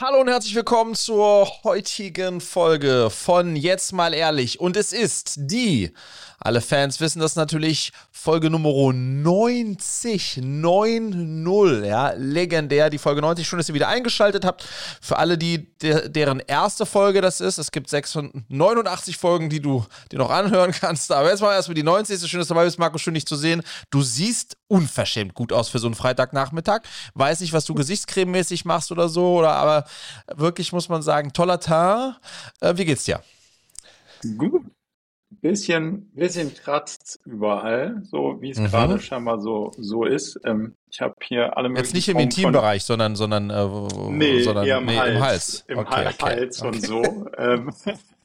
Hallo und herzlich willkommen zur heutigen Folge von Jetzt mal ehrlich. Und es ist die, alle Fans wissen das natürlich, Folge Nummer 90, 9-0, ja, legendär, die Folge 90. Schön, dass ihr wieder eingeschaltet habt. Für alle, die, der, deren erste Folge das ist, es gibt 689 Folgen, die du dir noch anhören kannst. Aber jetzt mal erstmal die 90. Schön, dass du dabei bist, Marco, schön dich zu sehen. Du siehst unverschämt gut aus für so einen Freitagnachmittag. Weiß nicht, was du gesichtscrememäßig machst oder so, oder aber wirklich muss man sagen, toller Tag. Äh, wie geht's dir? Gut. Bisschen, bisschen kratzt überall, so wie es mhm. gerade scheinbar so, so ist. Ähm, ich habe hier alle möglichen. Jetzt nicht im Intimbereich, sondern, sondern, äh, nee, sondern im, nee, Hals, im Hals. Im okay, Hals, okay, Hals okay. und so. ähm,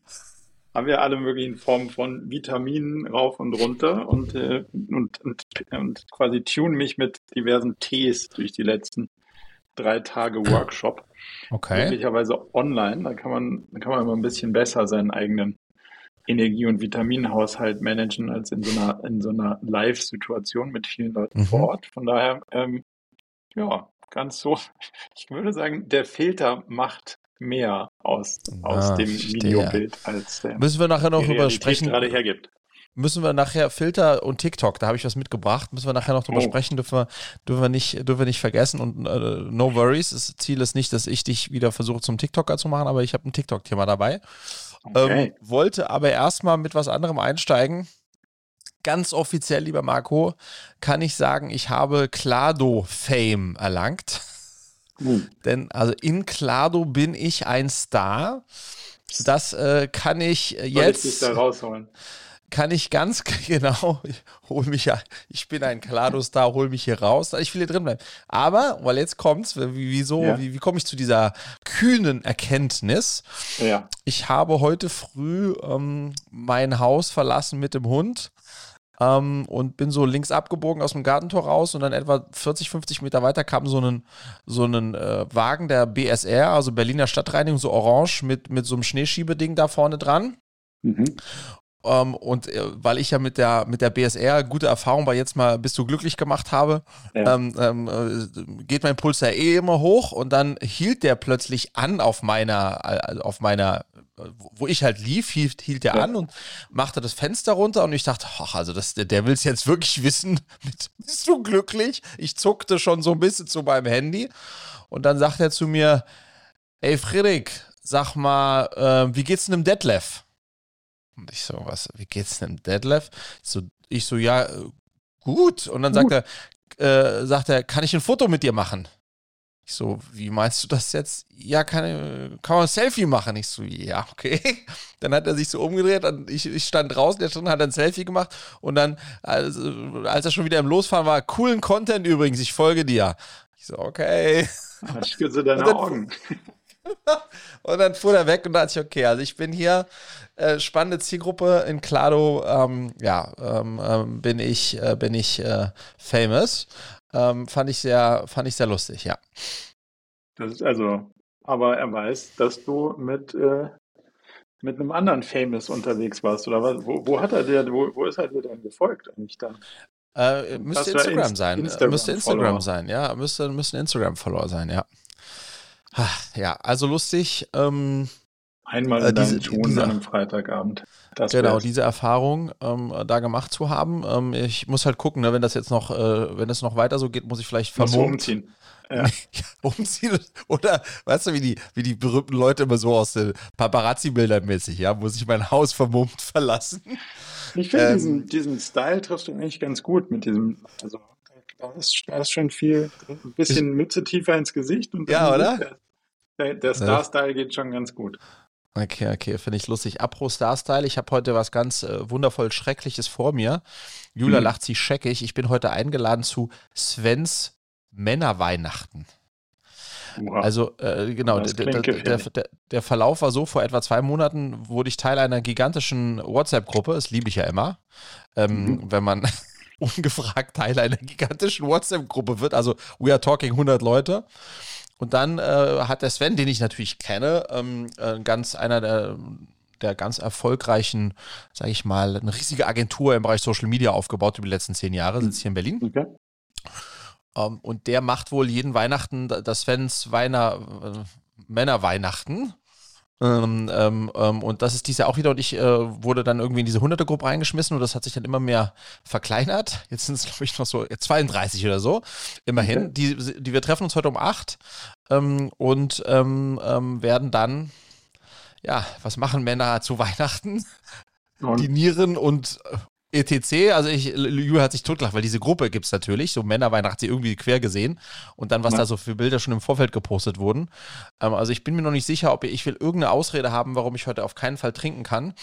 haben wir alle möglichen Formen von Vitaminen rauf und runter und, äh, und, und, und quasi tune mich mit diversen Tees durch die letzten drei Tage Workshop. Okay. Möglicherweise online. Da kann man, da kann man immer ein bisschen besser seinen eigenen Energie- und Vitaminhaushalt managen als in so einer, in so einer Live-Situation mit vielen Leuten mhm. vor Ort. Von daher, ähm, ja, ganz so. Ich würde sagen, der Filter macht mehr aus, aus ah, dem Videobild als der Müssen wir nachher noch drüber sprechen. gerade hergibt müssen wir nachher Filter und TikTok, da habe ich was mitgebracht, müssen wir nachher noch drüber oh. sprechen, dürfen wir, dürfen wir nicht, dürfen wir nicht vergessen und äh, no worries, das Ziel ist nicht, dass ich dich wieder versuche zum TikToker zu machen, aber ich habe ein TikTok-Thema dabei. Okay. Ähm, wollte aber erstmal mit was anderem einsteigen. Ganz offiziell, lieber Marco, kann ich sagen, ich habe Klado-Fame erlangt. Denn also in Klado bin ich ein Star. Das äh, kann ich jetzt. Soll ich da rausholen? kann ich ganz genau, hol mich ja, ich bin ein Klado-Star, hol mich hier raus, ich will hier drin bleiben. Aber, weil jetzt kommt's, wieso, ja. wie, wie komme ich zu dieser kühnen Erkenntnis? Ja. Ich habe heute früh ähm, mein Haus verlassen mit dem Hund ähm, und bin so links abgebogen aus dem Gartentor raus und dann etwa 40, 50 Meter weiter kam so ein so einen äh, Wagen der BSR, also Berliner Stadtreinigung, so orange mit, mit so einem Schneeschiebeding da vorne dran. Mhm. Ähm, und äh, weil ich ja mit der, mit der BSR gute Erfahrung bei jetzt mal bist du glücklich gemacht habe, ja. ähm, ähm, äh, geht mein Puls ja eh immer hoch und dann hielt der plötzlich an auf meiner, äh, auf meiner, wo ich halt lief, hielt, hielt der ja. an und machte das Fenster runter und ich dachte, ach, also das, der will es jetzt wirklich wissen, bist du glücklich? Ich zuckte schon so ein bisschen zu meinem Handy und dann sagt er zu mir, ey Friedrich, sag mal, äh, wie geht's denn dem Detlef? Und ich so, was, wie geht's denn Detlef? Ich so, ich so, ja, gut. Und dann gut. sagt er, äh, sagt er, kann ich ein Foto mit dir machen? Ich so, wie meinst du das jetzt? Ja, kann, kann man ein Selfie machen? Ich so, ja, okay. Dann hat er sich so umgedreht und ich, ich stand draußen, der stand, hat ein Selfie gemacht und dann, als, als er schon wieder im Losfahren war, coolen Content übrigens, ich folge dir. Ich so, okay. Ich küsse deine Augen. und dann fuhr er weg und dachte ich, okay, also ich bin hier, äh, spannende Zielgruppe in Clado, ähm, ja, ähm, ähm, bin ich, äh, bin ich äh, famous. Ähm, fand ich sehr, fand ich sehr lustig, ja. Das ist also, aber er weiß, dass du mit, äh, mit einem anderen Famous unterwegs warst, oder was? Wo, wo hat er dir, wo, wo ist er dir denn gefolgt eigentlich dann? Äh, müsste Instagram Inst sein. Instagram müsste Instagram sein, ja. Müsste, müsste ein Instagram-Follower sein, ja. Ja, also lustig. Ähm, Einmal äh, in diese, Ton diese, an einem Freitagabend. Das genau, wär's. diese Erfahrung ähm, da gemacht zu haben. Ähm, ich muss halt gucken, ne, wenn das jetzt noch, äh, wenn es noch weiter so geht, muss ich vielleicht vermummt. umziehen. Ja. umziehen oder weißt du, wie die, wie die berühmten Leute immer so aus den Paparazzi-Bildern mäßig, ja, muss ich mein Haus vermummt verlassen. Ich finde ähm, diesen, diesen Style triffst du eigentlich ganz gut mit diesem, also da ist, da ist schon viel, ein bisschen Mütze tiefer ins Gesicht und ja, oder? Der, der Star-Style geht schon ganz gut. Okay, okay, finde ich lustig. Apro Star-Style, ich habe heute was ganz äh, wundervoll Schreckliches vor mir. Julia hm. lacht sich scheckig. Ich bin heute eingeladen zu Svens Männerweihnachten. Wow. Also äh, genau, der, der, der, der, Verlauf war so, vor etwa zwei Monaten wurde ich Teil einer gigantischen WhatsApp-Gruppe, das liebe ich ja immer, ähm, mhm. wenn man ungefragt Teil einer gigantischen WhatsApp-Gruppe wird, also we are talking 100 Leute. Und dann äh, hat der Sven, den ich natürlich kenne, ähm, äh, ganz einer der der ganz erfolgreichen, sage ich mal, eine riesige Agentur im Bereich Social Media aufgebaut über die letzten zehn Jahre, sitzt hier in Berlin. Okay. Um, ähm, und der macht wohl jeden Weihnachten das Svens Weihnacht, Männerweihnachten. Ähm, ähm, ähm, und das ist dies Jahr auch wieder. Und ich äh, wurde dann irgendwie in diese 100er-Gruppe reingeschmissen und das hat sich dann immer mehr verkleinert. Jetzt sind es, glaube ich, noch so 32 oder so. Immerhin. Okay. Die, die, wir treffen uns heute um 8 ähm, und ähm, ähm, werden dann, ja, was machen Männer zu Weihnachten? Und? Dinieren und äh, ETC, also ich, Julia hat sich totgelacht, weil diese Gruppe gibt es natürlich, so Männerweihnacht sie irgendwie quer gesehen und dann, was ja. da so für Bilder schon im Vorfeld gepostet wurden. Ähm, also ich bin mir noch nicht sicher, ob ich, ich will irgendeine Ausrede haben, warum ich heute auf keinen Fall trinken kann.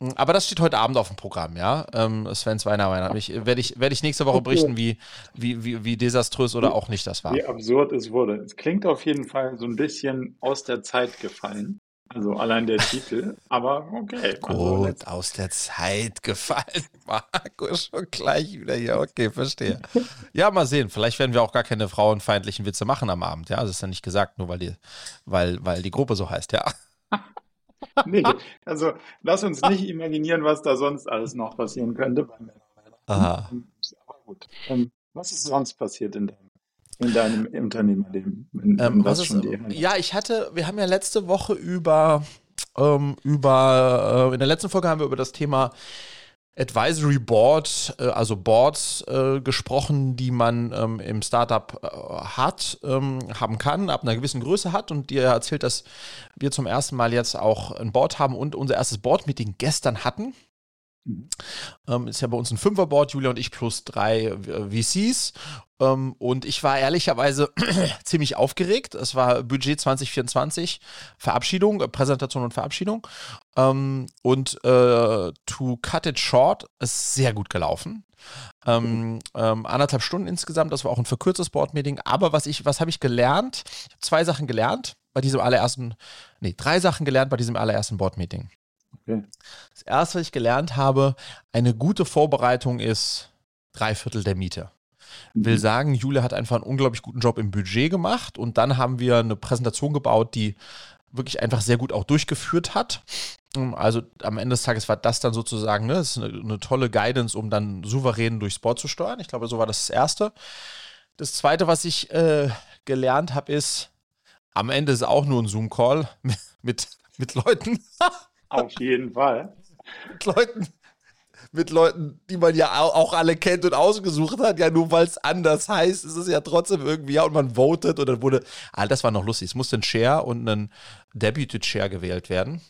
Hm, aber das steht heute Abend auf dem Programm, ja. Ähm, Svens Weiner Weihnacht. Ich, werde, ich, werde ich nächste Woche berichten, wie, wie, wie, wie desaströs oder auch nicht das war. Wie absurd es wurde. Es klingt auf jeden Fall so ein bisschen aus der Zeit gefallen. Also allein der Titel, aber okay. Also Gut, aus der Zeit gefallen. Markus schon gleich wieder hier. Okay, verstehe. Ja, mal sehen. Vielleicht werden wir auch gar keine frauenfeindlichen Witze machen am Abend. Ja, das ist ja nicht gesagt, nur weil die, weil, weil die Gruppe so heißt, ja. nee, also lass uns nicht imaginieren, was da sonst alles noch passieren könnte bei Männern. Aha. Aber gut. Ähm, was ist sonst passiert in deinem in deinem Unternehmerleben? In, ähm, was ist, ja, ich hatte, wir haben ja letzte Woche über, ähm, über, äh, in der letzten Folge haben wir über das Thema Advisory Board, äh, also Boards äh, gesprochen, die man ähm, im Startup äh, hat, ähm, haben kann, ab einer gewissen Größe hat und dir erzählt, dass wir zum ersten Mal jetzt auch ein Board haben und unser erstes Board-Meeting gestern hatten. Mhm. Ähm, ist ja bei uns ein Fünferboard, Julia und ich plus drei äh, VCs. Ähm, und ich war ehrlicherweise ziemlich aufgeregt. Es war Budget 2024, Verabschiedung, äh, Präsentation und Verabschiedung. Ähm, und äh, to cut it short, ist sehr gut gelaufen. Ähm, ähm, anderthalb Stunden insgesamt, das war auch ein verkürztes Board-Meeting. Aber was was habe ich gelernt? Ich habe zwei Sachen gelernt bei diesem allerersten, nee, drei Sachen gelernt bei diesem allerersten Board-Meeting. Okay. Das erste, was ich gelernt habe, eine gute Vorbereitung ist drei Viertel der Miete. Mhm. Will sagen, Julia hat einfach einen unglaublich guten Job im Budget gemacht und dann haben wir eine Präsentation gebaut, die wirklich einfach sehr gut auch durchgeführt hat. Also am Ende des Tages war das dann sozusagen ne, das ist eine, eine tolle Guidance, um dann souverän durchs Board zu steuern. Ich glaube, so war das das Erste. Das Zweite, was ich äh, gelernt habe, ist, am Ende ist auch nur ein Zoom-Call mit, mit, mit Leuten. Auf jeden Fall. Mit Leuten, mit Leuten, die man ja auch alle kennt und ausgesucht hat. Ja, nur weil es anders heißt, ist es ja trotzdem irgendwie, ja, und man votet und dann wurde, ah, das war noch lustig. Es musste ein Chair und ein Deputy Chair gewählt werden.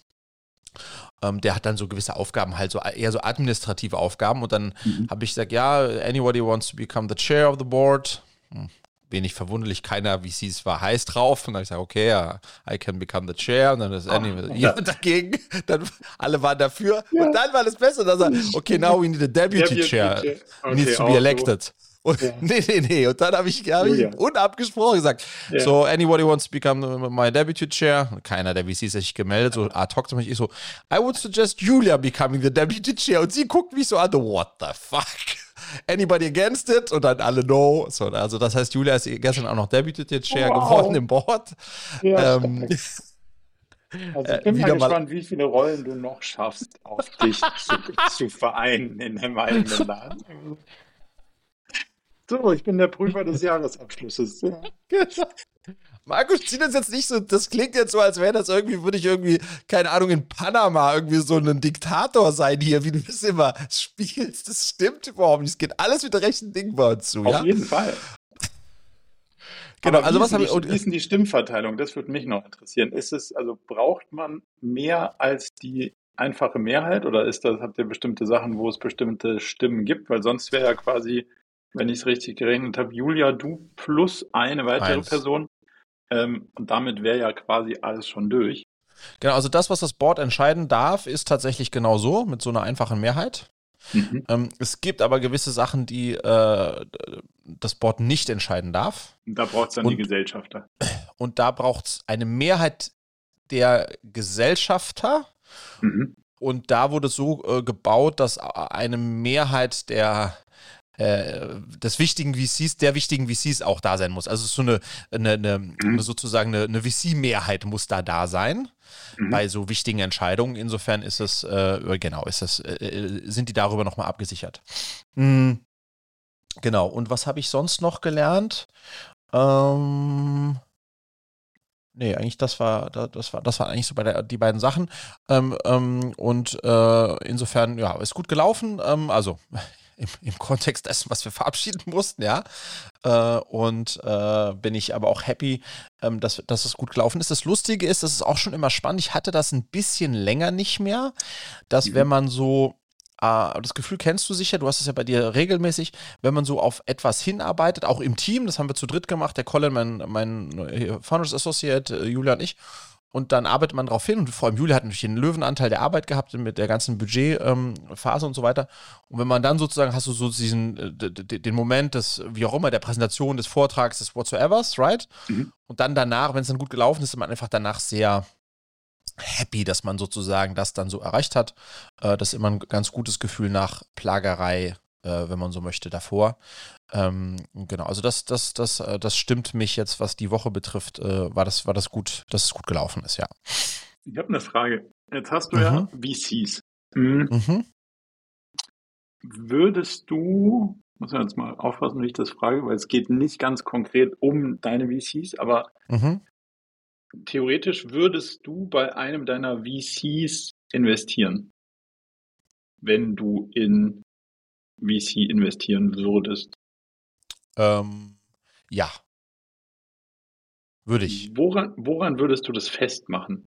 Ähm, der hat dann so gewisse Aufgaben, halt so eher so administrative Aufgaben. Und dann mhm. habe ich gesagt, ja, anybody wants to become the chair of the board. Hm wenig verwunderlich, keiner VCs war heiß drauf. Und dann habe ich gesagt, okay, ja, I can become the chair. Und dann ist Andy oh, ja. dagegen. Dann alle waren dafür. Ja. Und dann war das Beste. Dann sagt, okay, now we need a deputy, deputy chair. chair. Okay, Needs to be elected. So. Und, ja. Nee, nee, nee. Und dann habe ich, hab ich unabgesprochen gesagt, ja. so, anybody wants to become my deputy chair? Keiner der VCs hat sich gemeldet, so ad hoc zu mich. Ich so, I would suggest Julia becoming the deputy chair. Und sie guckt mich so an, what the fuck? Anybody against it? Und dann alle no. So, also das heißt, Julia ist gestern auch noch Deputy Chair wow. geworden im Board. Ja, ähm, also ich bin äh, mal gespannt, wie viele Rollen du noch schaffst, auf dich zu, zu vereinen in dem eigenen Laden. So, ich bin der Prüfer des Jahresabschlusses. Ja. Markus zieht das jetzt nicht so, das klingt jetzt so, als wäre das irgendwie, würde ich irgendwie, keine Ahnung, in Panama irgendwie so ein Diktator sein hier, wie du das immer spielst. Das stimmt überhaupt nicht. Es geht alles mit rechten Dingen bei uns zu. Auf ja? jeden Fall. Genau, Aber also was haben wir. Wie ist denn die Stimmverteilung? Das würde mich noch interessieren. Ist es, also braucht man mehr als die einfache Mehrheit oder ist das, habt ihr bestimmte Sachen, wo es bestimmte Stimmen gibt? Weil sonst wäre ja quasi, wenn ich es richtig gerechnet habe, Julia, du plus eine weitere Eins. Person ähm, und damit wäre ja quasi alles schon durch. Genau, also das, was das Board entscheiden darf, ist tatsächlich genau so, mit so einer einfachen Mehrheit. Mhm. Ähm, es gibt aber gewisse Sachen, die äh, das Board nicht entscheiden darf. Da braucht es dann und, die Gesellschafter. Und da braucht es eine Mehrheit der Gesellschafter. Mhm. Und da wurde es so äh, gebaut, dass eine Mehrheit der äh, des wichtigen VCs, der wichtigen VCs auch da sein muss. Also so eine, eine, eine, mhm. eine sozusagen eine, VC-Mehrheit muss da da sein mhm. bei so wichtigen Entscheidungen. Insofern ist es, äh, genau, ist es, äh, äh sind die darüber nochmal abgesichert. Mhm. Genau, und was habe ich sonst noch gelernt? Ähm, nee, eigentlich das war, das war, das war eigentlich so bei der, die beiden Sachen. Ähm, ähm, und äh, insofern, ja, ist gut gelaufen. Ähm, also im, im Kontext dessen, was wir verabschieden mussten, ja. Äh, und äh, bin ich aber auch happy, ähm, dass, dass es gut gelaufen ist. Das Lustige ist, das ist auch schon immer spannend. Ich hatte das ein bisschen länger nicht mehr, dass mhm. wenn man so äh, das Gefühl kennst du sicher, du hast es ja bei dir regelmäßig, wenn man so auf etwas hinarbeitet, auch im Team, das haben wir zu dritt gemacht, der Colin, mein, mein Founders Associate, äh, Julia und ich, und dann arbeitet man darauf hin und vor allem Julia hat natürlich den Löwenanteil der Arbeit gehabt mit der ganzen Budgetphase ähm, und so weiter. Und wenn man dann sozusagen hast du so diesen, äh, den Moment des, wie auch immer, der Präsentation, des Vortrags, des Whatsoevers, right? Mhm. Und dann danach, wenn es dann gut gelaufen ist, ist man einfach danach sehr happy, dass man sozusagen das dann so erreicht hat. Äh, das ist immer ein ganz gutes Gefühl nach Plagerei, äh, wenn man so möchte, davor. Ähm, genau, also das, das, das, äh, das stimmt mich jetzt, was die Woche betrifft, äh, war, das, war das gut, dass es gut gelaufen ist, ja. Ich habe eine Frage. Jetzt hast du mhm. ja VCs. Mhm. Mhm. Würdest du, muss man jetzt mal aufpassen, wie ich das frage, weil es geht nicht ganz konkret um deine VCs, aber mhm. theoretisch würdest du bei einem deiner VCs investieren, wenn du in VC investieren würdest? Ähm, ja. Würde ich. Woran, woran würdest du das festmachen?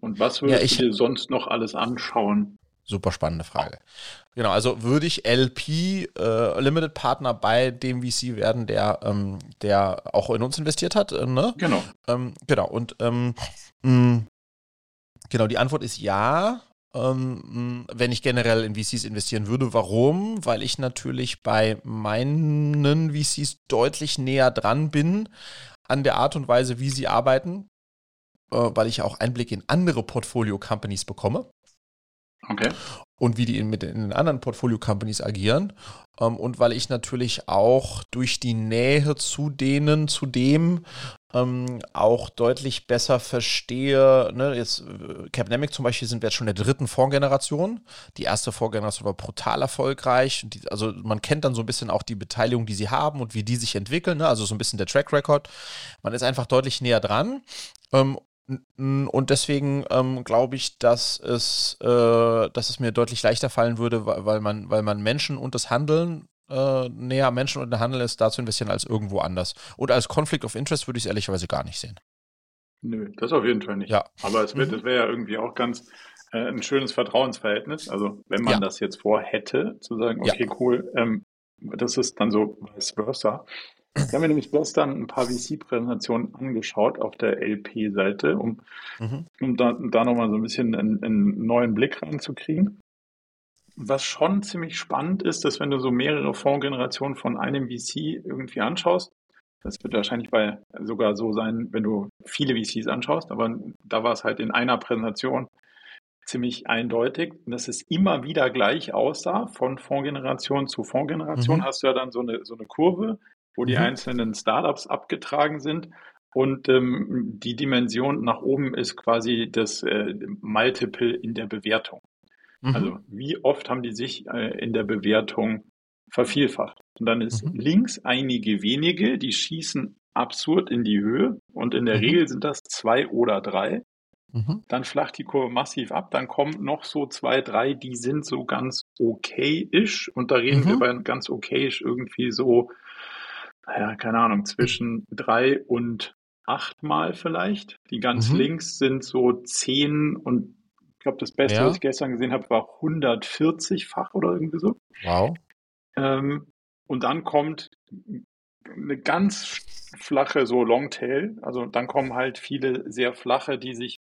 Und was würdest ja, ich, du dir sonst noch alles anschauen? Super spannende Frage. Genau, also würde ich LP äh, Limited Partner bei dem VC werden, der, ähm, der auch in uns investiert hat, äh, ne? Genau. Ähm, genau, und ähm, mh, genau, die Antwort ist ja ähm, wenn ich generell in VCs investieren würde. Warum? Weil ich natürlich bei meinen VCs deutlich näher dran bin an der Art und Weise, wie sie arbeiten, äh, weil ich auch Einblick in andere Portfolio-Companies bekomme. Okay. Und wie die in, mit in den anderen Portfolio-Companies agieren. Ähm, und weil ich natürlich auch durch die Nähe zu denen, zu dem ähm, auch deutlich besser verstehe. Ne, jetzt äh, Capnemic zum Beispiel sind wir jetzt schon der dritten Fondsgeneration. Die erste Fondsgeneration war brutal erfolgreich. Die, also man kennt dann so ein bisschen auch die Beteiligung, die sie haben und wie die sich entwickeln. Ne? Also so ein bisschen der Track Record. Man ist einfach deutlich näher dran. Ähm, und deswegen ähm, glaube ich, dass es, äh, dass es mir deutlich leichter fallen würde, weil man, weil man Menschen und das Handeln äh, näher am Menschen und der Handel ist, da zu investieren als irgendwo anders. Und als Conflict of Interest würde ich es ehrlicherweise gar nicht sehen. Nö, das auf jeden Fall nicht. Ja. Aber es, wird, mhm. wäre ja irgendwie auch ganz äh, ein schönes Vertrauensverhältnis. Also wenn man ja. das jetzt vorhätte, zu sagen, okay, ja. cool, ähm, das ist dann so vice versa. Ich habe mir nämlich gestern ein paar VC-Präsentationen angeschaut auf der LP-Seite, um, mhm. um da, da nochmal so ein bisschen einen, einen neuen Blick reinzukriegen was schon ziemlich spannend ist, dass wenn du so mehrere Fondsgenerationen von einem VC irgendwie anschaust, das wird wahrscheinlich bei sogar so sein, wenn du viele VCs anschaust, aber da war es halt in einer Präsentation ziemlich eindeutig, dass es immer wieder gleich aussah, von Fondsgeneration zu Fondsgeneration mhm. hast du ja dann so eine, so eine Kurve, wo die mhm. einzelnen Startups abgetragen sind und ähm, die Dimension nach oben ist quasi das äh, Multiple in der Bewertung. Mhm. Also wie oft haben die sich äh, in der Bewertung vervielfacht? Und dann ist mhm. links einige wenige, die schießen absurd in die Höhe und in der mhm. Regel sind das zwei oder drei. Mhm. Dann flacht die Kurve massiv ab, dann kommen noch so zwei, drei, die sind so ganz okay-ish und da reden wir mhm. bei ganz okay-ish irgendwie so, naja, keine Ahnung, zwischen drei und achtmal vielleicht. Die ganz mhm. links sind so zehn und ich glaube, das Beste, ja. was ich gestern gesehen habe, war 140-fach oder irgendwie so. Wow. Ähm, und dann kommt eine ganz flache, so Longtail. Also dann kommen halt viele sehr flache, die sich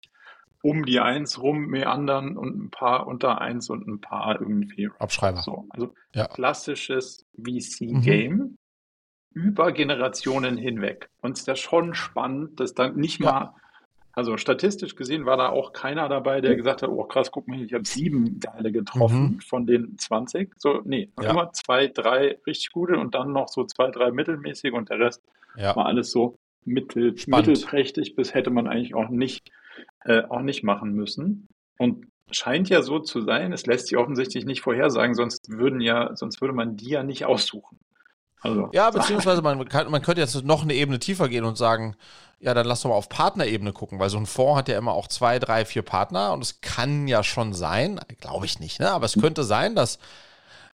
um die Eins rum meandern und ein paar unter Eins und ein paar irgendwie. Abschreiber. So, also ja. klassisches VC-Game. Mhm. Über Generationen hinweg. Und es ist ja schon spannend, dass dann nicht ja. mal also statistisch gesehen war da auch keiner dabei, der gesagt hat, oh krass, guck mal, ich habe sieben geile getroffen mhm. von den 20. So, nee, ja. immer zwei, drei richtig gute und dann noch so zwei, drei mittelmäßig und der Rest ja. war alles so mittel, mittelprächtig, bis hätte man eigentlich auch nicht, äh, auch nicht machen müssen. Und scheint ja so zu sein, es lässt sich offensichtlich nicht vorhersagen, sonst würden ja, sonst würde man die ja nicht aussuchen. Also, ja, beziehungsweise man, kann, man könnte jetzt noch eine Ebene tiefer gehen und sagen, ja, dann lass doch mal auf Partnerebene gucken, weil so ein Fonds hat ja immer auch zwei, drei, vier Partner und es kann ja schon sein, glaube ich nicht, ne? aber es könnte sein, dass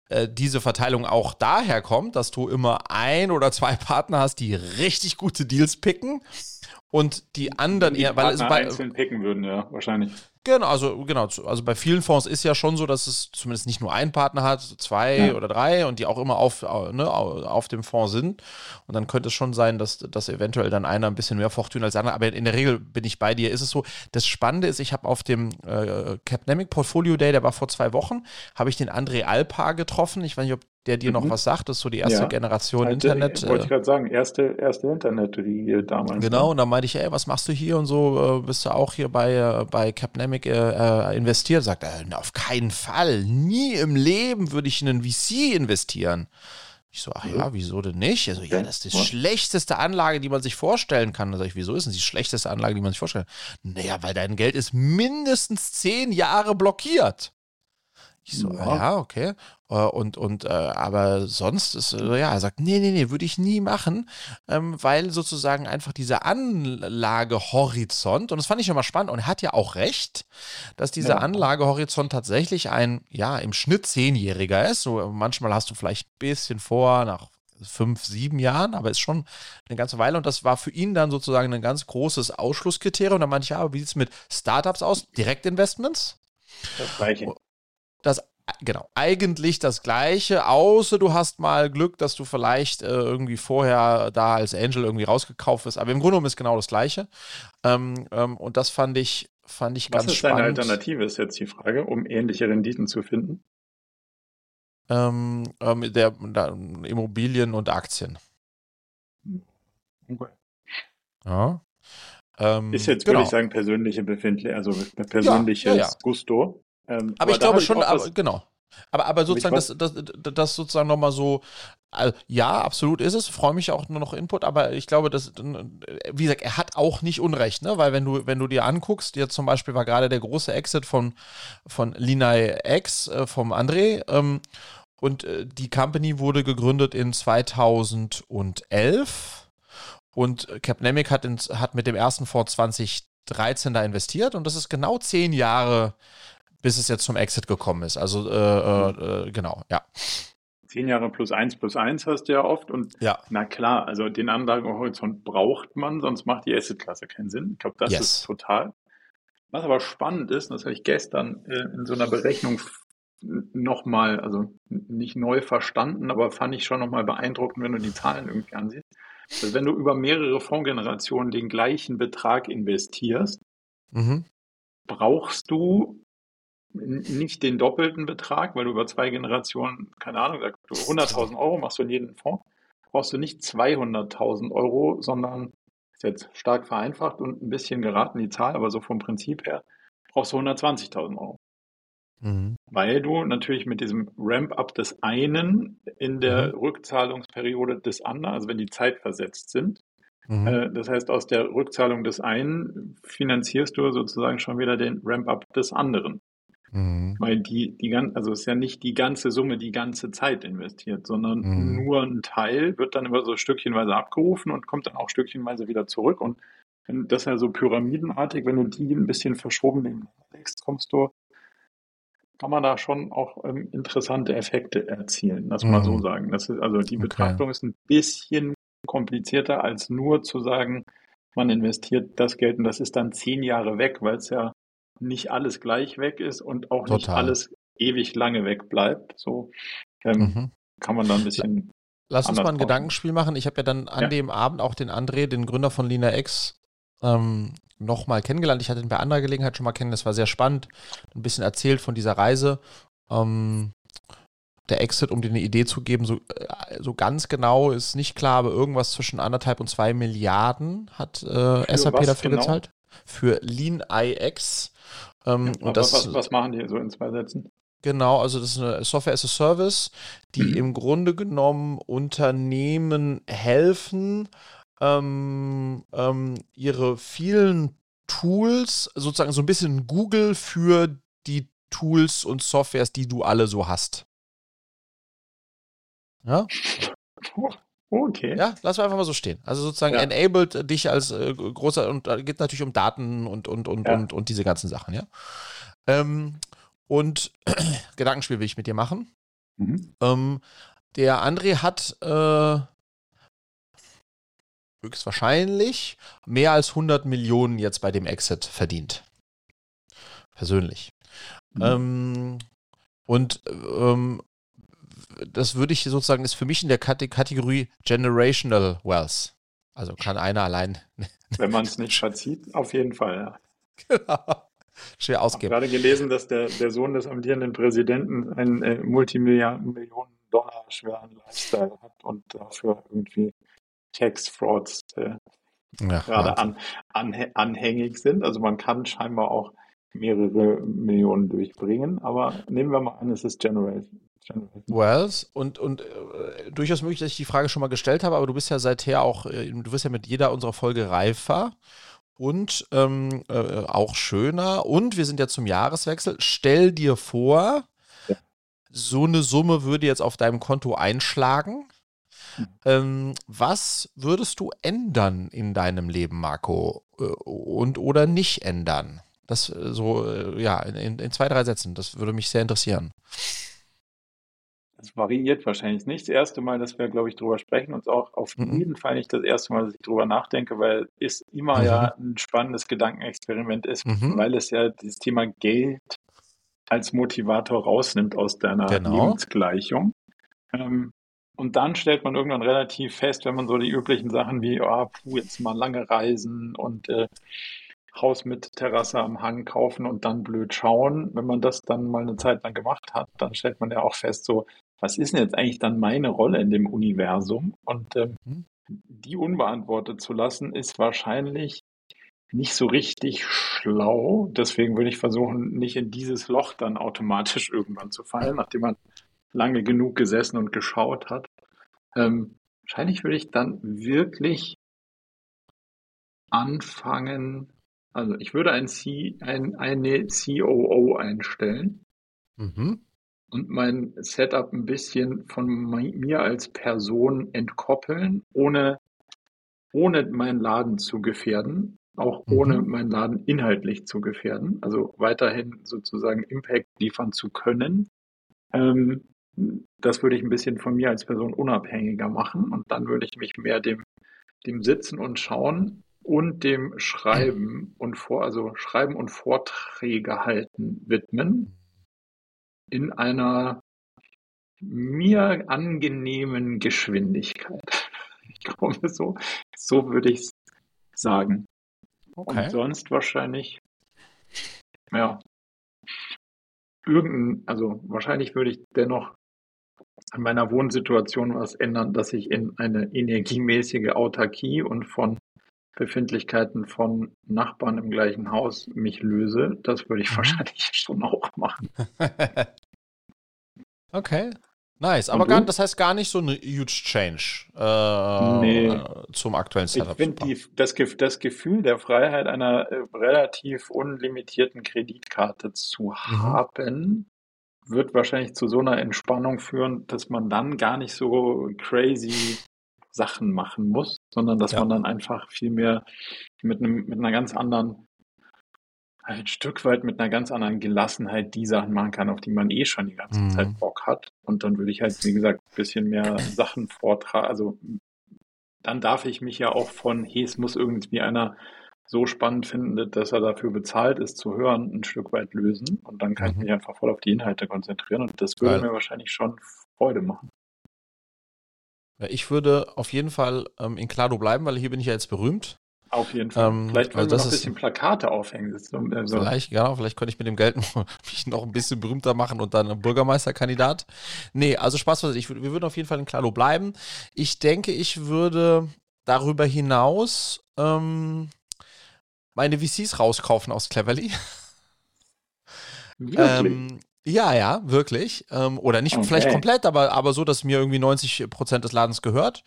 äh, diese Verteilung auch daher kommt, dass du immer ein oder zwei Partner hast, die richtig gute Deals picken und die anderen eher, weil es bei einzeln picken würden, ja, wahrscheinlich. Genau, also genau, also bei vielen Fonds ist ja schon so, dass es zumindest nicht nur einen Partner hat, zwei ja. oder drei und die auch immer auf, ne, auf dem Fonds sind. Und dann könnte es schon sein, dass, dass eventuell dann einer ein bisschen mehr Fortune als der andere. Aber in der Regel bin ich bei dir. Ist es so. Das Spannende ist, ich habe auf dem äh, Capnemic Portfolio Day, der war vor zwei Wochen, habe ich den André Alpa getroffen. Ich weiß nicht, ob der dir mhm. noch was sagt. Das ist so die erste ja. Generation halt, Internet. Wollte ich äh, gerade sagen, erste, erste Internet-Riege damals. Genau, und dann meinte ich, ey, was machst du hier und so? Äh, bist du auch hier bei, äh, bei Capnemic äh, investiert? Sagt er, auf keinen Fall. Nie im Leben würde ich in einen VC investieren. Ich so, ach ja, wieso denn nicht? Also, ja, das ist die schlechteste Anlage, die man sich vorstellen kann. Da sag ich, wieso ist denn die schlechteste Anlage, die man sich vorstellen kann? Naja, weil dein Geld ist mindestens zehn Jahre blockiert. Ich so, ja, ja okay. Äh, und, und äh, aber sonst ist, äh, ja, er sagt, nee, nee, nee, würde ich nie machen, ähm, weil sozusagen einfach dieser Anlagehorizont, und das fand ich immer spannend, und er hat ja auch recht, dass dieser ja. Anlagehorizont tatsächlich ein, ja, im Schnitt zehnjähriger ist. So, manchmal hast du vielleicht ein bisschen vor, nach fünf, sieben Jahren, aber ist schon eine ganze Weile. Und das war für ihn dann sozusagen ein ganz großes Ausschlusskriterium. Und da meinte ich, ja, wie sieht es mit Startups aus? Direktinvestments? Das gleiche das genau, eigentlich das Gleiche, außer du hast mal Glück, dass du vielleicht äh, irgendwie vorher da als Angel irgendwie rausgekauft bist. Aber im Grunde genommen ist genau das Gleiche. Ähm, ähm, und das fand ich, fand ich Was ganz spannend. Was ist deine Alternative, ist jetzt die Frage, um ähnliche Renditen zu finden? Ähm, ähm der, der, Immobilien und Aktien. Okay. Ja. Ähm, ist jetzt, genau. würde ich sagen, persönliche Befindlichkeit, also persönliches ja, ja, ja. Gusto. Ähm, aber, aber ich glaube schon, aber, genau. Aber, aber sozusagen, das, das, das sozusagen nochmal so, also, ja, absolut ist es. Freue mich auch nur noch Input, aber ich glaube, dass, wie gesagt, er hat auch nicht Unrecht, ne? Weil wenn du, wenn du dir anguckst, jetzt zum Beispiel war gerade der große Exit von, von Linai X, äh, vom André, ähm, und äh, die Company wurde gegründet in 2011 und Capnemic hat, hat mit dem ersten Fonds 2013 da investiert und das ist genau zehn Jahre bis es jetzt zum Exit gekommen ist. Also äh, äh, äh, genau, ja. Zehn Jahre plus eins plus eins hast du ja oft und ja. na klar, also den Anlagehorizont braucht man, sonst macht die Assetklasse keinen Sinn. Ich glaube, das yes. ist total. Was aber spannend ist, das habe ich gestern äh, in so einer Berechnung nochmal, also nicht neu verstanden, aber fand ich schon nochmal beeindruckend, wenn du die Zahlen irgendwie ansiehst. Also wenn du über mehrere Fondsgenerationen den gleichen Betrag investierst, mhm. brauchst du nicht den doppelten Betrag, weil du über zwei Generationen, keine Ahnung, 100.000 Euro machst du in jedem Fonds, brauchst du nicht 200.000 Euro, sondern, ist jetzt stark vereinfacht und ein bisschen geraten die Zahl, aber so vom Prinzip her, brauchst du 120.000 Euro. Mhm. Weil du natürlich mit diesem Ramp-up des einen in der mhm. Rückzahlungsperiode des anderen, also wenn die Zeit versetzt sind, mhm. äh, das heißt, aus der Rückzahlung des einen finanzierst du sozusagen schon wieder den Ramp-up des anderen. Mhm. Weil die, die ganz, also es ist ja nicht die ganze Summe die ganze Zeit investiert, sondern mhm. nur ein Teil wird dann immer so stückchenweise abgerufen und kommt dann auch stückchenweise wieder zurück. Und das ist ja so pyramidenartig, wenn du die ein bisschen verschoben legst, kommst du, kann man da schon auch ähm, interessante Effekte erzielen, lass mhm. mal so mhm. sagen. Das ist, also die okay. Betrachtung ist ein bisschen komplizierter als nur zu sagen, man investiert das Geld und das ist dann zehn Jahre weg, weil es ja nicht alles gleich weg ist und auch Total. nicht alles ewig lange weg bleibt. So ähm, mhm. kann man da ein bisschen. Lass uns mal ein brauchen. Gedankenspiel machen. Ich habe ja dann an ja. dem Abend auch den André, den Gründer von Lina X, ähm, nochmal kennengelernt. Ich hatte ihn bei anderer Gelegenheit schon mal kennen. Das war sehr spannend. Ein bisschen erzählt von dieser Reise. Ähm, der Exit, um dir eine Idee zu geben, so, äh, so ganz genau ist nicht klar, aber irgendwas zwischen anderthalb und zwei Milliarden hat äh, SAP dafür genau? gezahlt. Für Lean IX. Ähm, ja, und das, was, was machen die so in zwei Sätzen? Genau, also das ist eine Software as a Service, die mhm. im Grunde genommen Unternehmen helfen, ähm, ähm, ihre vielen Tools, sozusagen so ein bisschen Google für die Tools und Softwares, die du alle so hast. Ja? Okay. Ja, lassen wir einfach mal so stehen. Also sozusagen ja. enabled dich als äh, großer und da geht natürlich um Daten und und und ja. und und diese ganzen Sachen, ja. Ähm, und Gedankenspiel will ich mit dir machen. Mhm. Ähm, der André hat äh, höchstwahrscheinlich mehr als 100 Millionen jetzt bei dem Exit verdient. Persönlich. Mhm. Ähm, und ähm, das würde ich sozusagen, ist für mich in der Kategorie Generational Wealth. Also kann einer allein. Wenn man es nicht verzieht, auf jeden Fall, ja. Genau. Schwer ausgeben. Ich habe gerade gelesen, dass der, der Sohn des amtierenden Präsidenten einen äh, Multimilliarden Millionen Dollar schweren Lifestyle hat und dafür irgendwie Tax Frauds äh, ja, gerade an, an, anhängig sind. Also man kann scheinbar auch mehrere Millionen durchbringen, aber nehmen wir mal an, es ist General. Wells und, und äh, durchaus möglich, dass ich die Frage schon mal gestellt habe, aber du bist ja seither auch, äh, du wirst ja mit jeder unserer Folge reifer und ähm, äh, auch schöner. Und wir sind ja zum Jahreswechsel. Stell dir vor, ja. so eine Summe würde jetzt auf deinem Konto einschlagen. Ähm, was würdest du ändern in deinem Leben, Marco? Äh, und oder nicht ändern? Das äh, so, äh, ja, in, in zwei, drei Sätzen. Das würde mich sehr interessieren. Es variiert wahrscheinlich nicht. Das erste Mal, dass wir, glaube ich, drüber sprechen und auch auf mhm. jeden Fall nicht das erste Mal, dass ich drüber nachdenke, weil es immer mhm. ja ein spannendes Gedankenexperiment ist, mhm. weil es ja dieses Thema Geld als Motivator rausnimmt aus deiner genau. Lebensgleichung. Ähm, und dann stellt man irgendwann relativ fest, wenn man so die üblichen Sachen wie, oh, puh, jetzt mal lange reisen und äh, Haus mit Terrasse am Hang kaufen und dann blöd schauen. Wenn man das dann mal eine Zeit lang gemacht hat, dann stellt man ja auch fest, so, was ist denn jetzt eigentlich dann meine Rolle in dem Universum? Und ähm, mhm. die unbeantwortet zu lassen, ist wahrscheinlich nicht so richtig schlau. Deswegen würde ich versuchen, nicht in dieses Loch dann automatisch irgendwann zu fallen, nachdem man lange genug gesessen und geschaut hat. Ähm, wahrscheinlich würde ich dann wirklich anfangen, also ich würde ein C, ein, eine COO einstellen mhm. Und mein Setup ein bisschen von mir als Person entkoppeln, ohne, ohne meinen Laden zu gefährden, auch mhm. ohne meinen Laden inhaltlich zu gefährden, also weiterhin sozusagen Impact liefern zu können. Ähm, das würde ich ein bisschen von mir als Person unabhängiger machen und dann würde ich mich mehr dem, dem Sitzen und Schauen und dem Schreiben und vor, also Schreiben und Vorträge halten widmen in einer mir angenehmen Geschwindigkeit. Ich glaube, so, so würde ich es sagen. Okay. Und sonst wahrscheinlich, ja, irgendein, also wahrscheinlich würde ich dennoch an meiner Wohnsituation was ändern, dass ich in eine energiemäßige Autarkie und von Befindlichkeiten von Nachbarn im gleichen Haus mich löse. Das würde ich mhm. wahrscheinlich schon auch machen. okay. Nice, aber gar, das heißt gar nicht so eine huge Change äh, nee. zum aktuellen Setup. Ich finde das, das, Gefühl der Freiheit einer äh, relativ unlimitierten Kreditkarte zu mhm. haben, wird wahrscheinlich zu so einer Entspannung führen, dass man dann gar nicht so crazy Sachen machen muss, sondern dass ja. man dann einfach viel mehr mit einem, mit einer ganz anderen, ein Stück weit mit einer ganz anderen Gelassenheit die Sachen machen kann, auf die man eh schon die ganze mhm. Zeit Bock hat. Und dann würde ich halt, wie gesagt, ein bisschen mehr Sachen vortragen. Also dann darf ich mich ja auch von, hey, es muss irgendwie einer so spannend finden, dass er dafür bezahlt ist zu hören, ein Stück weit lösen. Und dann kann mhm. ich mich einfach voll auf die Inhalte konzentrieren. Und das würde Geil. mir wahrscheinlich schon Freude machen. Ich würde auf jeden Fall ähm, in Klado bleiben, weil hier bin ich ja jetzt berühmt. Auf jeden Fall. Ähm, vielleicht wollen wir noch ein bisschen Plakate aufhängen. So, also. Vielleicht, genau, vielleicht könnte ich mit dem Geld mich noch ein bisschen berühmter machen und dann ein Bürgermeisterkandidat. Nee, also Spaß was ich. Wir würden auf jeden Fall in Klado bleiben. Ich denke, ich würde darüber hinaus ähm, meine VCs rauskaufen aus Cleverly. Ähm, ja, ja, wirklich. Ähm, oder nicht okay. vielleicht komplett, aber, aber so, dass mir irgendwie 90 Prozent des Ladens gehört.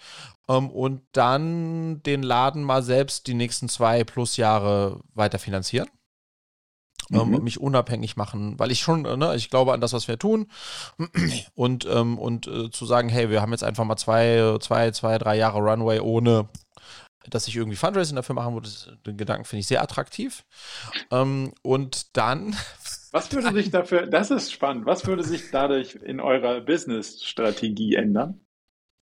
Ähm, und dann den Laden mal selbst die nächsten zwei plus Jahre weiter finanzieren. ähm, mhm. mich unabhängig machen, weil ich schon, ne, ich glaube an das, was wir tun und, ähm, und äh, zu sagen, hey, wir haben jetzt einfach mal zwei, zwei, zwei, drei Jahre Runway ohne dass ich irgendwie Fundraising dafür machen würde, den Gedanken finde ich sehr attraktiv. Ähm, und dann. Was würde sich dafür, das ist spannend, was würde sich dadurch in eurer Business-Strategie ändern?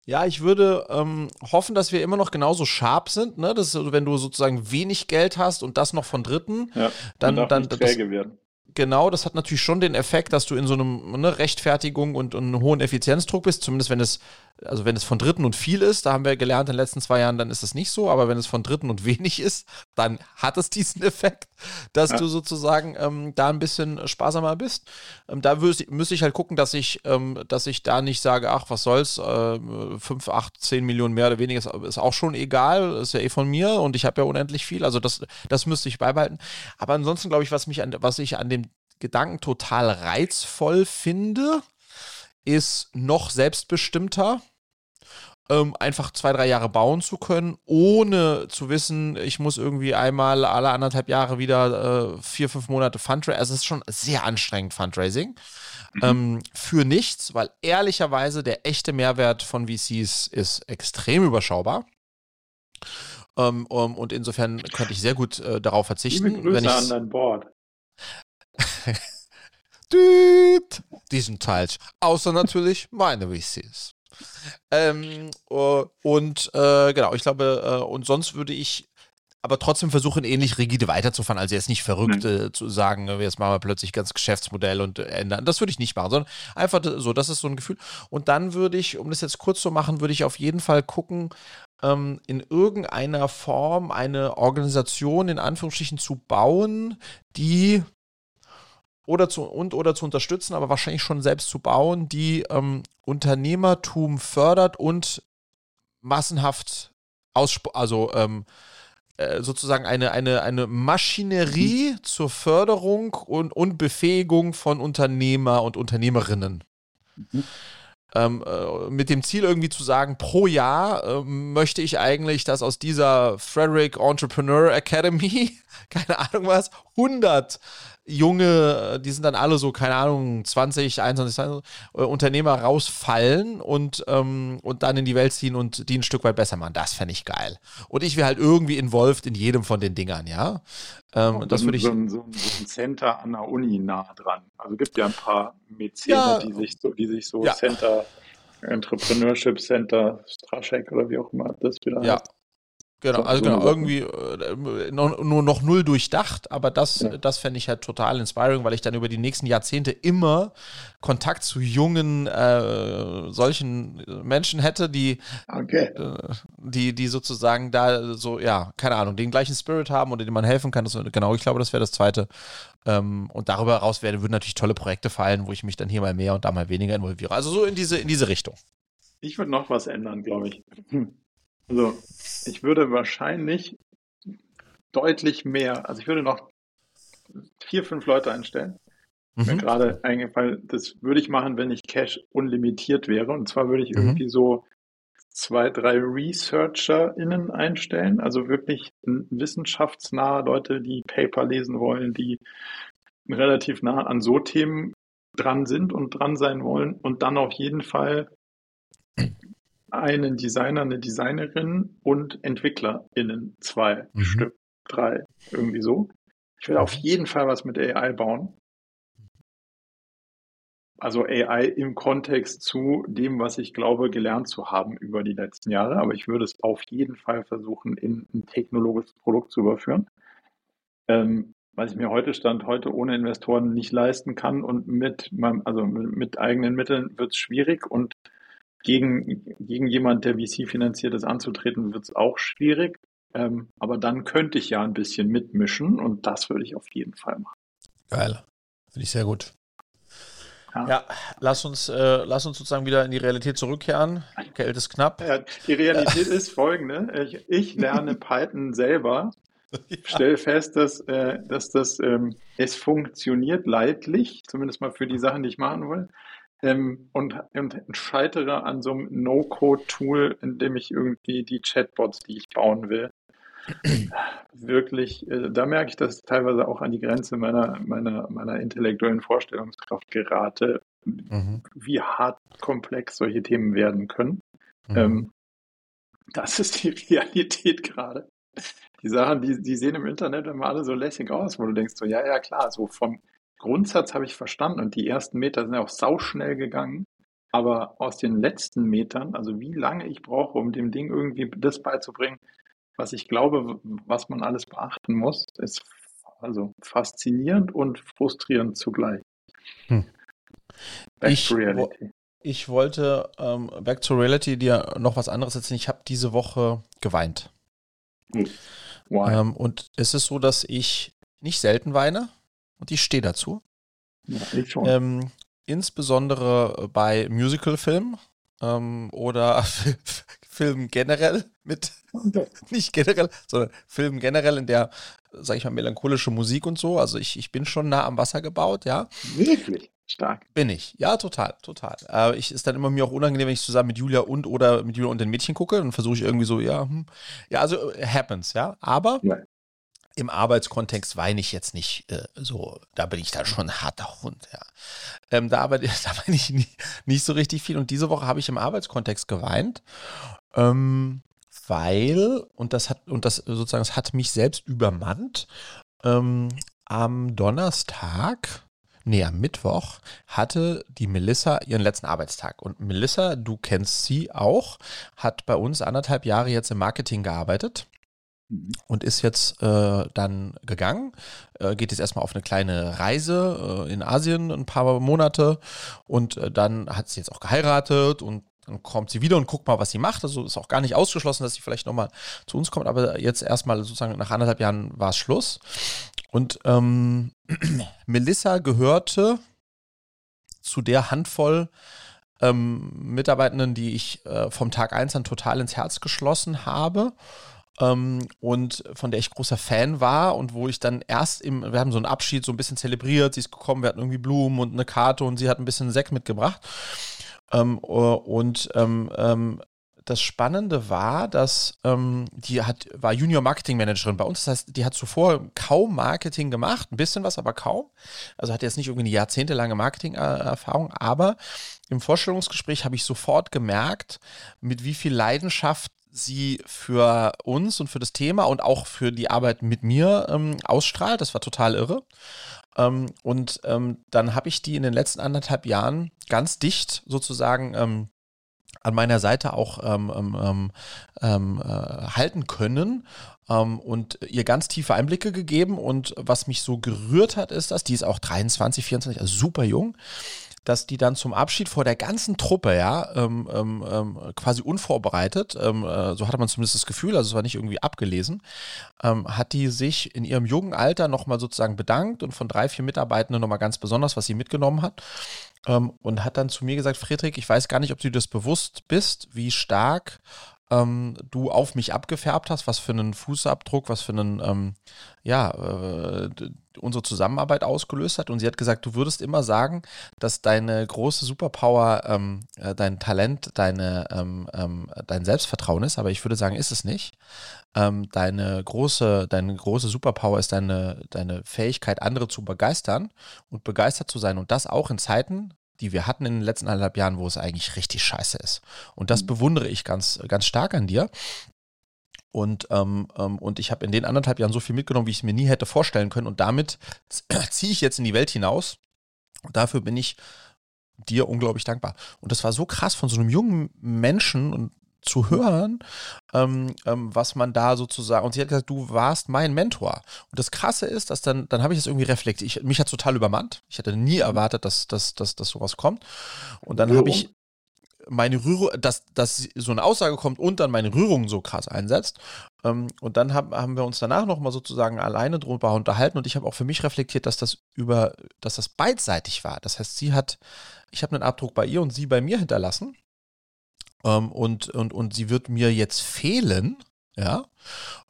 Ja, ich würde ähm, hoffen, dass wir immer noch genauso sharp sind, ne? Dass, wenn du sozusagen wenig Geld hast und das noch von Dritten, ja, dann, dann träge das, werden. Genau, das hat natürlich schon den Effekt, dass du in so einem ne, Rechtfertigung und, und einem hohen Effizienzdruck bist, zumindest wenn es also wenn es von Dritten und viel ist, da haben wir gelernt in den letzten zwei Jahren, dann ist es nicht so, aber wenn es von Dritten und wenig ist, dann hat es diesen Effekt, dass ja. du sozusagen ähm, da ein bisschen sparsamer bist. Ähm, da müsste ich halt gucken, dass ich, ähm, dass ich da nicht sage, ach, was soll's, äh, 5, 8, 10 Millionen mehr oder weniger ist, ist, auch schon egal, ist ja eh von mir und ich habe ja unendlich viel, also das, das müsste ich beibehalten. Aber ansonsten glaube ich, was mich an, was ich an dem Gedanken total reizvoll finde, ist noch selbstbestimmter. Ähm, einfach zwei, drei Jahre bauen zu können, ohne zu wissen, ich muss irgendwie einmal alle anderthalb Jahre wieder äh, vier, fünf Monate Fundraising. Also es ist schon sehr anstrengend Fundraising. Mhm. Ähm, für nichts, weil ehrlicherweise der echte Mehrwert von VCs ist extrem überschaubar. Ähm, und insofern könnte ich sehr gut äh, darauf verzichten. Liebe Grüße wenn an dein Board. Düt, diesen Teils. Außer natürlich meine VCs. Ähm, uh, und äh, genau, ich glaube, äh, und sonst würde ich aber trotzdem versuchen, ähnlich rigide weiterzufahren. Also jetzt nicht verrückt äh, zu sagen, jetzt machen wir plötzlich ganz Geschäftsmodell und ändern. Das würde ich nicht machen, sondern einfach so, das ist so ein Gefühl. Und dann würde ich, um das jetzt kurz zu machen, würde ich auf jeden Fall gucken, ähm, in irgendeiner Form eine Organisation in Anführungsstrichen zu bauen, die oder zu, und oder zu unterstützen, aber wahrscheinlich schon selbst zu bauen, die ähm, Unternehmertum fördert und massenhaft aussp also ähm, äh, sozusagen eine, eine, eine Maschinerie mhm. zur Förderung und, und Befähigung von Unternehmer und Unternehmerinnen. Mhm. Ähm, äh, mit dem Ziel irgendwie zu sagen, pro Jahr äh, möchte ich eigentlich, dass aus dieser Frederick Entrepreneur Academy, keine Ahnung was, 100 junge, äh, die sind dann alle so, keine Ahnung, 20, 21, 20, äh, Unternehmer rausfallen und, ähm, und dann in die Welt ziehen und die ein Stück weit besser machen. Das fände ich geil. Und ich wäre halt irgendwie involviert in jedem von den Dingern, ja. Ähm, das würde ich. So ein, so, ein, Center an der Uni nah dran. Also gibt ja ein paar Mäzene, ja, die sich so, die sich so ja. Center, Entrepreneurship Center, Straschek oder wie auch immer das wieder ja. heißt. Genau, also genau, irgendwie äh, noch, nur noch null durchdacht, aber das, ja. das fände ich halt total inspiring, weil ich dann über die nächsten Jahrzehnte immer Kontakt zu jungen äh, solchen Menschen hätte, die, okay. äh, die, die sozusagen da so, ja, keine Ahnung, den gleichen Spirit haben oder dem man helfen kann. Das, genau, ich glaube, das wäre das Zweite. Ähm, und darüber heraus werden, würden natürlich tolle Projekte fallen, wo ich mich dann hier mal mehr und da mal weniger involviere. Also so in diese, in diese Richtung. Ich würde noch was ändern, glaube ich. Also, ich würde wahrscheinlich deutlich mehr, also ich würde noch vier, fünf Leute einstellen. Mhm. Mir gerade eingefallen, das würde ich machen, wenn ich Cash unlimitiert wäre. Und zwar würde ich mhm. irgendwie so zwei, drei ResearcherInnen einstellen, also wirklich wissenschaftsnahe Leute, die Paper lesen wollen, die relativ nah an so Themen dran sind und dran sein wollen und dann auf jeden Fall einen Designer, eine Designerin und EntwicklerInnen, zwei mhm. Stück, drei, irgendwie so. Ich will auf jeden Fall was mit AI bauen. Also AI im Kontext zu dem, was ich glaube, gelernt zu haben über die letzten Jahre. Aber ich würde es auf jeden Fall versuchen, in ein technologisches Produkt zu überführen. Ähm, was ich mir heute stand, heute ohne Investoren nicht leisten kann und mit meinem, also mit, mit eigenen Mitteln wird es schwierig und gegen, gegen jemand, der VC finanziert ist, anzutreten, wird es auch schwierig. Ähm, aber dann könnte ich ja ein bisschen mitmischen und das würde ich auf jeden Fall machen. Geil. Finde ich sehr gut. Ja. ja, lass uns, äh, lass uns sozusagen wieder in die Realität zurückkehren. Geld ist knapp. Ja, die Realität ist folgende. Ich, ich lerne Python selber, ja. stelle fest, dass, äh, dass das, ähm, es funktioniert leidlich, zumindest mal für die Sachen, die ich machen will ähm, und, und scheitere an so einem No-Code-Tool, in dem ich irgendwie die Chatbots, die ich bauen will, wirklich, äh, da merke ich, dass ich teilweise auch an die Grenze meiner, meiner, meiner intellektuellen Vorstellungskraft gerate, mhm. wie hart komplex solche Themen werden können. Mhm. Ähm, das ist die Realität gerade. Die Sachen, die, die sehen im Internet immer alle so lässig aus, wo du denkst so, ja, ja, klar, so vom Grundsatz habe ich verstanden und die ersten Meter sind ja auch sauschnell gegangen. Aber aus den letzten Metern, also wie lange ich brauche, um dem Ding irgendwie das beizubringen, was ich glaube, was man alles beachten muss, ist also faszinierend und frustrierend zugleich. Hm. Back ich, to reality. Ich wollte ähm, Back to Reality dir noch was anderes erzählen. Ich habe diese Woche geweint. Hm. Ähm, und es ist so, dass ich nicht selten weine und ich stehe dazu. Ja, ich schon. Ähm, insbesondere bei Musicalfilmen ähm, oder Filmen generell mit, nicht generell, sondern Filmen generell in der, sag ich mal, melancholische Musik und so. Also ich, ich bin schon nah am Wasser gebaut, ja. Wirklich? Stark. Bin ich. Ja, total, total. Äh, ich ist dann immer mir auch unangenehm, wenn ich zusammen mit Julia und oder mit Julia und den Mädchen gucke. Dann versuche ich irgendwie so, ja, hm. ja, also happens, ja. Aber ja im Arbeitskontext weine ich jetzt nicht äh, so, da bin ich da schon ein harter Hund, ja. Ähm, da, aber, da weine ich nicht, nicht, so richtig viel. Und diese Woche habe ich im Arbeitskontext geweint, ähm, weil, und das hat, und das sozusagen, das hat mich selbst übermannt, ähm, am Donnerstag, nee, am Mittwoch hatte die Melissa ihren letzten Arbeitstag. Und Melissa, du kennst sie auch, hat bei uns anderthalb Jahre jetzt im Marketing gearbeitet Mhm. und ist jetzt äh, dann gegangen. Äh, geht jetzt erstmal auf eine kleine Reise äh, in Asien, ein paar Monate und äh, dann hat sie jetzt auch geheiratet und dann kommt sie wieder und guckt mal, was sie macht. Also ist auch gar nicht ausgeschlossen, dass sie vielleicht nochmal zu uns kommt, aber jetzt erstmal sozusagen nach anderthalb Jahren war es Schluss. Und ähm, Melissa gehörte zu der Handvoll ähm, Mitarbeitenden, die ich äh, vom Tag 1 an total ins Herz geschlossen habe ähm, und von der ich großer Fan war und wo ich dann erst im, wir haben so einen Abschied so ein bisschen zelebriert, sie ist gekommen, wir hatten irgendwie Blumen und eine Karte und sie hat ein bisschen Sekt mitgebracht. Ähm, äh, und ähm, ähm, das Spannende war, dass ähm, die hat, war Junior Marketing Managerin bei uns. Das heißt, die hat zuvor kaum Marketing gemacht, ein bisschen was, aber kaum. Also hat jetzt nicht irgendwie eine jahrzehntelange Marketing-Erfahrung, aber im Vorstellungsgespräch habe ich sofort gemerkt, mit wie viel Leidenschaft sie für uns und für das Thema und auch für die Arbeit mit mir ähm, ausstrahlt. Das war total irre. Ähm, und ähm, dann habe ich die in den letzten anderthalb Jahren ganz dicht sozusagen ähm, an meiner Seite auch ähm, ähm, ähm, äh, halten können ähm, und ihr ganz tiefe Einblicke gegeben. Und was mich so gerührt hat, ist, dass die ist auch 23, 24, also super jung dass die dann zum Abschied vor der ganzen Truppe, ja, ähm, ähm, ähm quasi unvorbereitet, ähm, äh, so hatte man zumindest das Gefühl, also es war nicht irgendwie abgelesen, ähm, hat die sich in ihrem jungen Alter nochmal sozusagen bedankt und von drei, vier Mitarbeitenden nochmal ganz besonders, was sie mitgenommen hat. Ähm, und hat dann zu mir gesagt, Friedrich, ich weiß gar nicht, ob du dir das bewusst bist, wie stark ähm, du auf mich abgefärbt hast, was für einen Fußabdruck, was für einen, ähm, ja, äh, unsere Zusammenarbeit ausgelöst hat. Und sie hat gesagt, du würdest immer sagen, dass deine große Superpower ähm, äh, dein Talent, deine, ähm, ähm, dein Selbstvertrauen ist, aber ich würde sagen, ist es nicht. Ähm, deine große, deine große Superpower ist deine, deine Fähigkeit, andere zu begeistern und begeistert zu sein. Und das auch in Zeiten, die wir hatten in den letzten anderthalb Jahren, wo es eigentlich richtig scheiße ist. Und das mhm. bewundere ich ganz, ganz stark an dir. Und, ähm, ähm, und ich habe in den anderthalb Jahren so viel mitgenommen, wie ich es mir nie hätte vorstellen können. Und damit ziehe ich jetzt in die Welt hinaus. Und dafür bin ich dir unglaublich dankbar. Und das war so krass von so einem jungen Menschen und zu hören, ähm, ähm, was man da sozusagen, und sie hat gesagt, du warst mein Mentor. Und das Krasse ist, dass dann, dann habe ich das irgendwie reflektiert. Ich, mich hat total übermannt. Ich hätte nie erwartet, dass, dass, dass, dass sowas kommt. Und dann habe ich meine Rührung, dass, dass so eine Aussage kommt und dann meine Rührung so krass einsetzt. Ähm, und dann haben, haben wir uns danach nochmal sozusagen alleine drüber unterhalten und ich habe auch für mich reflektiert, dass das über, dass das beidseitig war. Das heißt, sie hat, ich habe einen Abdruck bei ihr und sie bei mir hinterlassen. Ähm, und, und, und sie wird mir jetzt fehlen, ja.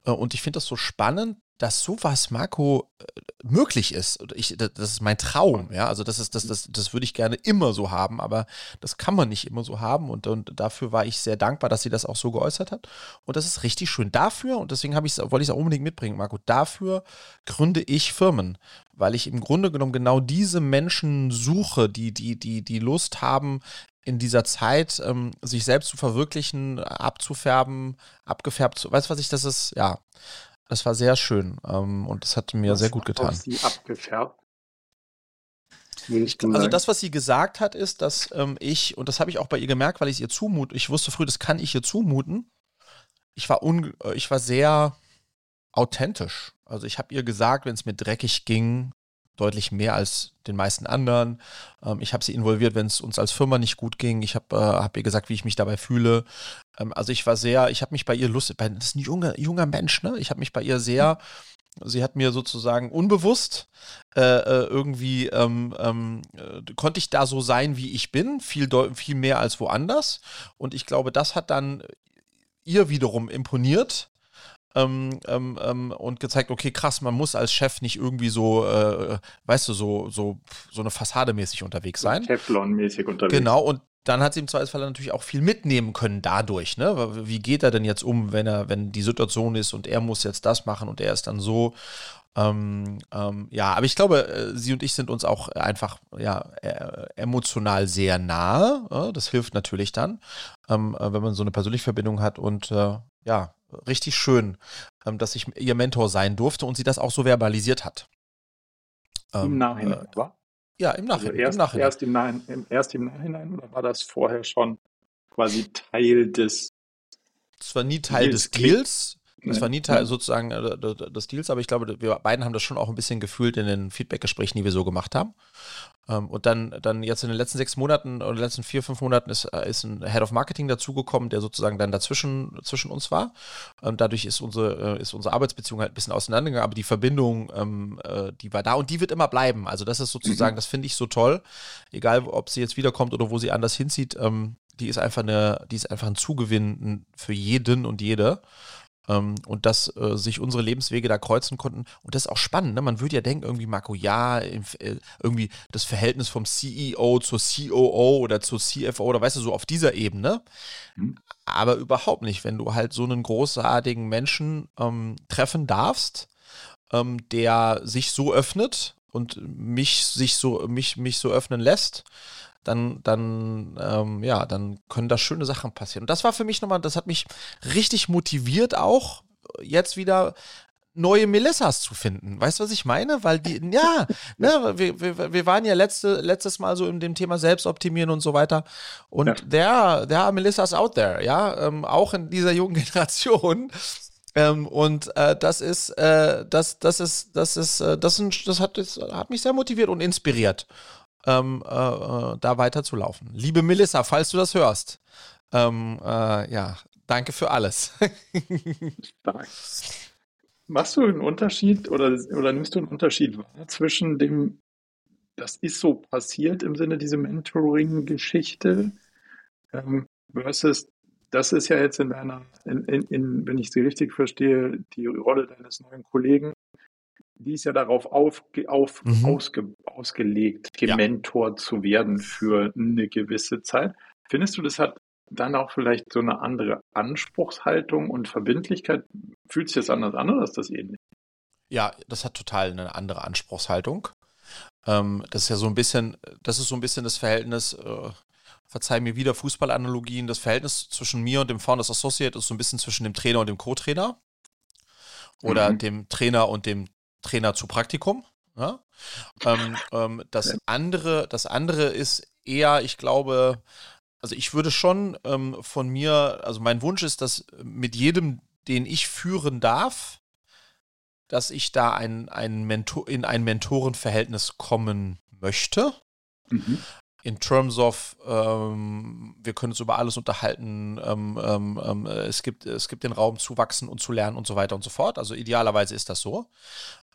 Äh, und ich finde das so spannend, dass sowas, Marco, äh, möglich ist. Ich, das ist mein Traum, ja. Also das ist, das, das, das würde ich gerne immer so haben, aber das kann man nicht immer so haben. Und, und dafür war ich sehr dankbar, dass sie das auch so geäußert hat. Und das ist richtig schön. Dafür, und deswegen wollte ich es auch unbedingt mitbringen, Marco, dafür gründe ich Firmen. Weil ich im Grunde genommen genau diese Menschen suche, die, die, die, die Lust haben, in dieser Zeit ähm, sich selbst zu verwirklichen, abzufärben, abgefärbt zu. Weißt du, was ich das ist? Ja, das war sehr schön ähm, und das hat mir was sehr gut getan. Sie abgefärbt? also das, was sie gesagt hat, ist, dass ähm, ich, und das habe ich auch bei ihr gemerkt, weil ich ihr zumute, ich wusste früh, das kann ich ihr zumuten. Ich war, un, äh, ich war sehr authentisch. Also ich habe ihr gesagt, wenn es mir dreckig ging, deutlich mehr als den meisten anderen. Ähm, ich habe sie involviert, wenn es uns als Firma nicht gut ging. Ich habe äh, hab ihr gesagt, wie ich mich dabei fühle. Ähm, also ich war sehr, ich habe mich bei ihr lustig, das ist ein junger, junger Mensch, ne? Ich habe mich bei ihr sehr, sie hat mir sozusagen unbewusst äh, äh irgendwie, ähm, ähm, äh, konnte ich da so sein, wie ich bin, viel, viel mehr als woanders. Und ich glaube, das hat dann ihr wiederum imponiert ähm, ähm, ähm, und gezeigt, okay, krass, man muss als Chef nicht irgendwie so, äh, weißt du, so, so, so eine Fassade mäßig unterwegs sein. Teflon-mäßig unterwegs. Genau, und dann hat sie im Zweifelsfall natürlich auch viel mitnehmen können dadurch, ne? Wie geht er denn jetzt um, wenn er, wenn die Situation ist und er muss jetzt das machen und er ist dann so. Ähm, ähm, ja, aber ich glaube, äh, sie und ich sind uns auch einfach ja, äh, emotional sehr nahe. Äh, das hilft natürlich dann, ähm, äh, wenn man so eine persönliche Verbindung hat und äh, ja, richtig schön, ähm, dass ich ihr Mentor sein durfte und sie das auch so verbalisiert hat. Im ähm, Nachhinein, äh, war? Ja, im Nachhinein. Also erst, im Nachhinein. Erst, im Nachhinein, erst im Nachhinein oder war das vorher schon quasi Teil des. Es war nie Teil Deals. des Deals. Es war nie Teil sozusagen äh, des Deals, aber ich glaube, wir beiden haben das schon auch ein bisschen gefühlt in den Feedback-Gesprächen, die wir so gemacht haben. Ähm, und dann, dann jetzt in den letzten sechs Monaten oder letzten vier, fünf Monaten ist, äh, ist ein Head of Marketing dazugekommen, der sozusagen dann dazwischen zwischen uns war. Ähm, dadurch ist unsere, äh, ist unsere Arbeitsbeziehung halt ein bisschen auseinandergegangen, aber die Verbindung, ähm, äh, die war da und die wird immer bleiben. Also das ist sozusagen, das finde ich so toll. Egal, ob sie jetzt wiederkommt oder wo sie anders hinzieht, die ist einfach eine, die ist einfach ein Zugewinn für jeden und jede. Ähm, und dass äh, sich unsere Lebenswege da kreuzen konnten. Und das ist auch spannend. Ne? Man würde ja denken, irgendwie, Marco, ja, äh, irgendwie das Verhältnis vom CEO zur COO oder zur CFO oder weißt du, so auf dieser Ebene. Mhm. Aber überhaupt nicht, wenn du halt so einen großartigen Menschen ähm, treffen darfst, ähm, der sich so öffnet und mich sich so, mich, mich so öffnen lässt dann, dann, ähm, ja, dann können da schöne Sachen passieren. Und das war für mich nochmal, das hat mich richtig motiviert auch, jetzt wieder neue Melissas zu finden. Weißt du, was ich meine? Weil die, ja, ne, wir, wir, wir waren ja letzte, letztes Mal so in dem Thema Selbstoptimieren und so weiter. Und ja. there, there are Melissas out there, ja, ähm, auch in dieser jungen Generation. Ähm, und äh, das ist, äh, das, das ist, das ist, äh, das, ist, das hat, das hat mich sehr motiviert und inspiriert ähm, äh, äh, da weiterzulaufen. Liebe Melissa, falls du das hörst, ähm, äh, ja, danke für alles. Machst du einen Unterschied oder, oder nimmst du einen Unterschied wahr zwischen dem, das ist so passiert im Sinne dieser Mentoring-Geschichte ähm, versus das ist ja jetzt in deiner, in, in, in, wenn ich sie richtig verstehe, die Rolle deines neuen Kollegen die ist ja darauf auf, auf, mhm. ausge, ausgelegt, gementort ja. zu werden für eine gewisse Zeit. Findest du, das hat dann auch vielleicht so eine andere Anspruchshaltung und Verbindlichkeit? Fühlt sich das anders an oder ist das ähnlich? Ja, das hat total eine andere Anspruchshaltung. Ähm, das ist ja so ein bisschen, das ist so ein bisschen das Verhältnis, äh, verzeih mir wieder Fußballanalogien, das Verhältnis zwischen mir und dem Founders Associate ist so ein bisschen zwischen dem Trainer und dem Co-Trainer. Oder mhm. dem Trainer und dem Trainer zu Praktikum. Ja? Ähm, ähm, das, andere, das andere ist eher, ich glaube, also ich würde schon ähm, von mir, also mein Wunsch ist, dass mit jedem, den ich führen darf, dass ich da ein, ein Mentor, in ein Mentorenverhältnis kommen möchte. Mhm in terms of, ähm, wir können uns über alles unterhalten, ähm, ähm, ähm, es, gibt, es gibt den Raum zu wachsen und zu lernen und so weiter und so fort. Also idealerweise ist das so.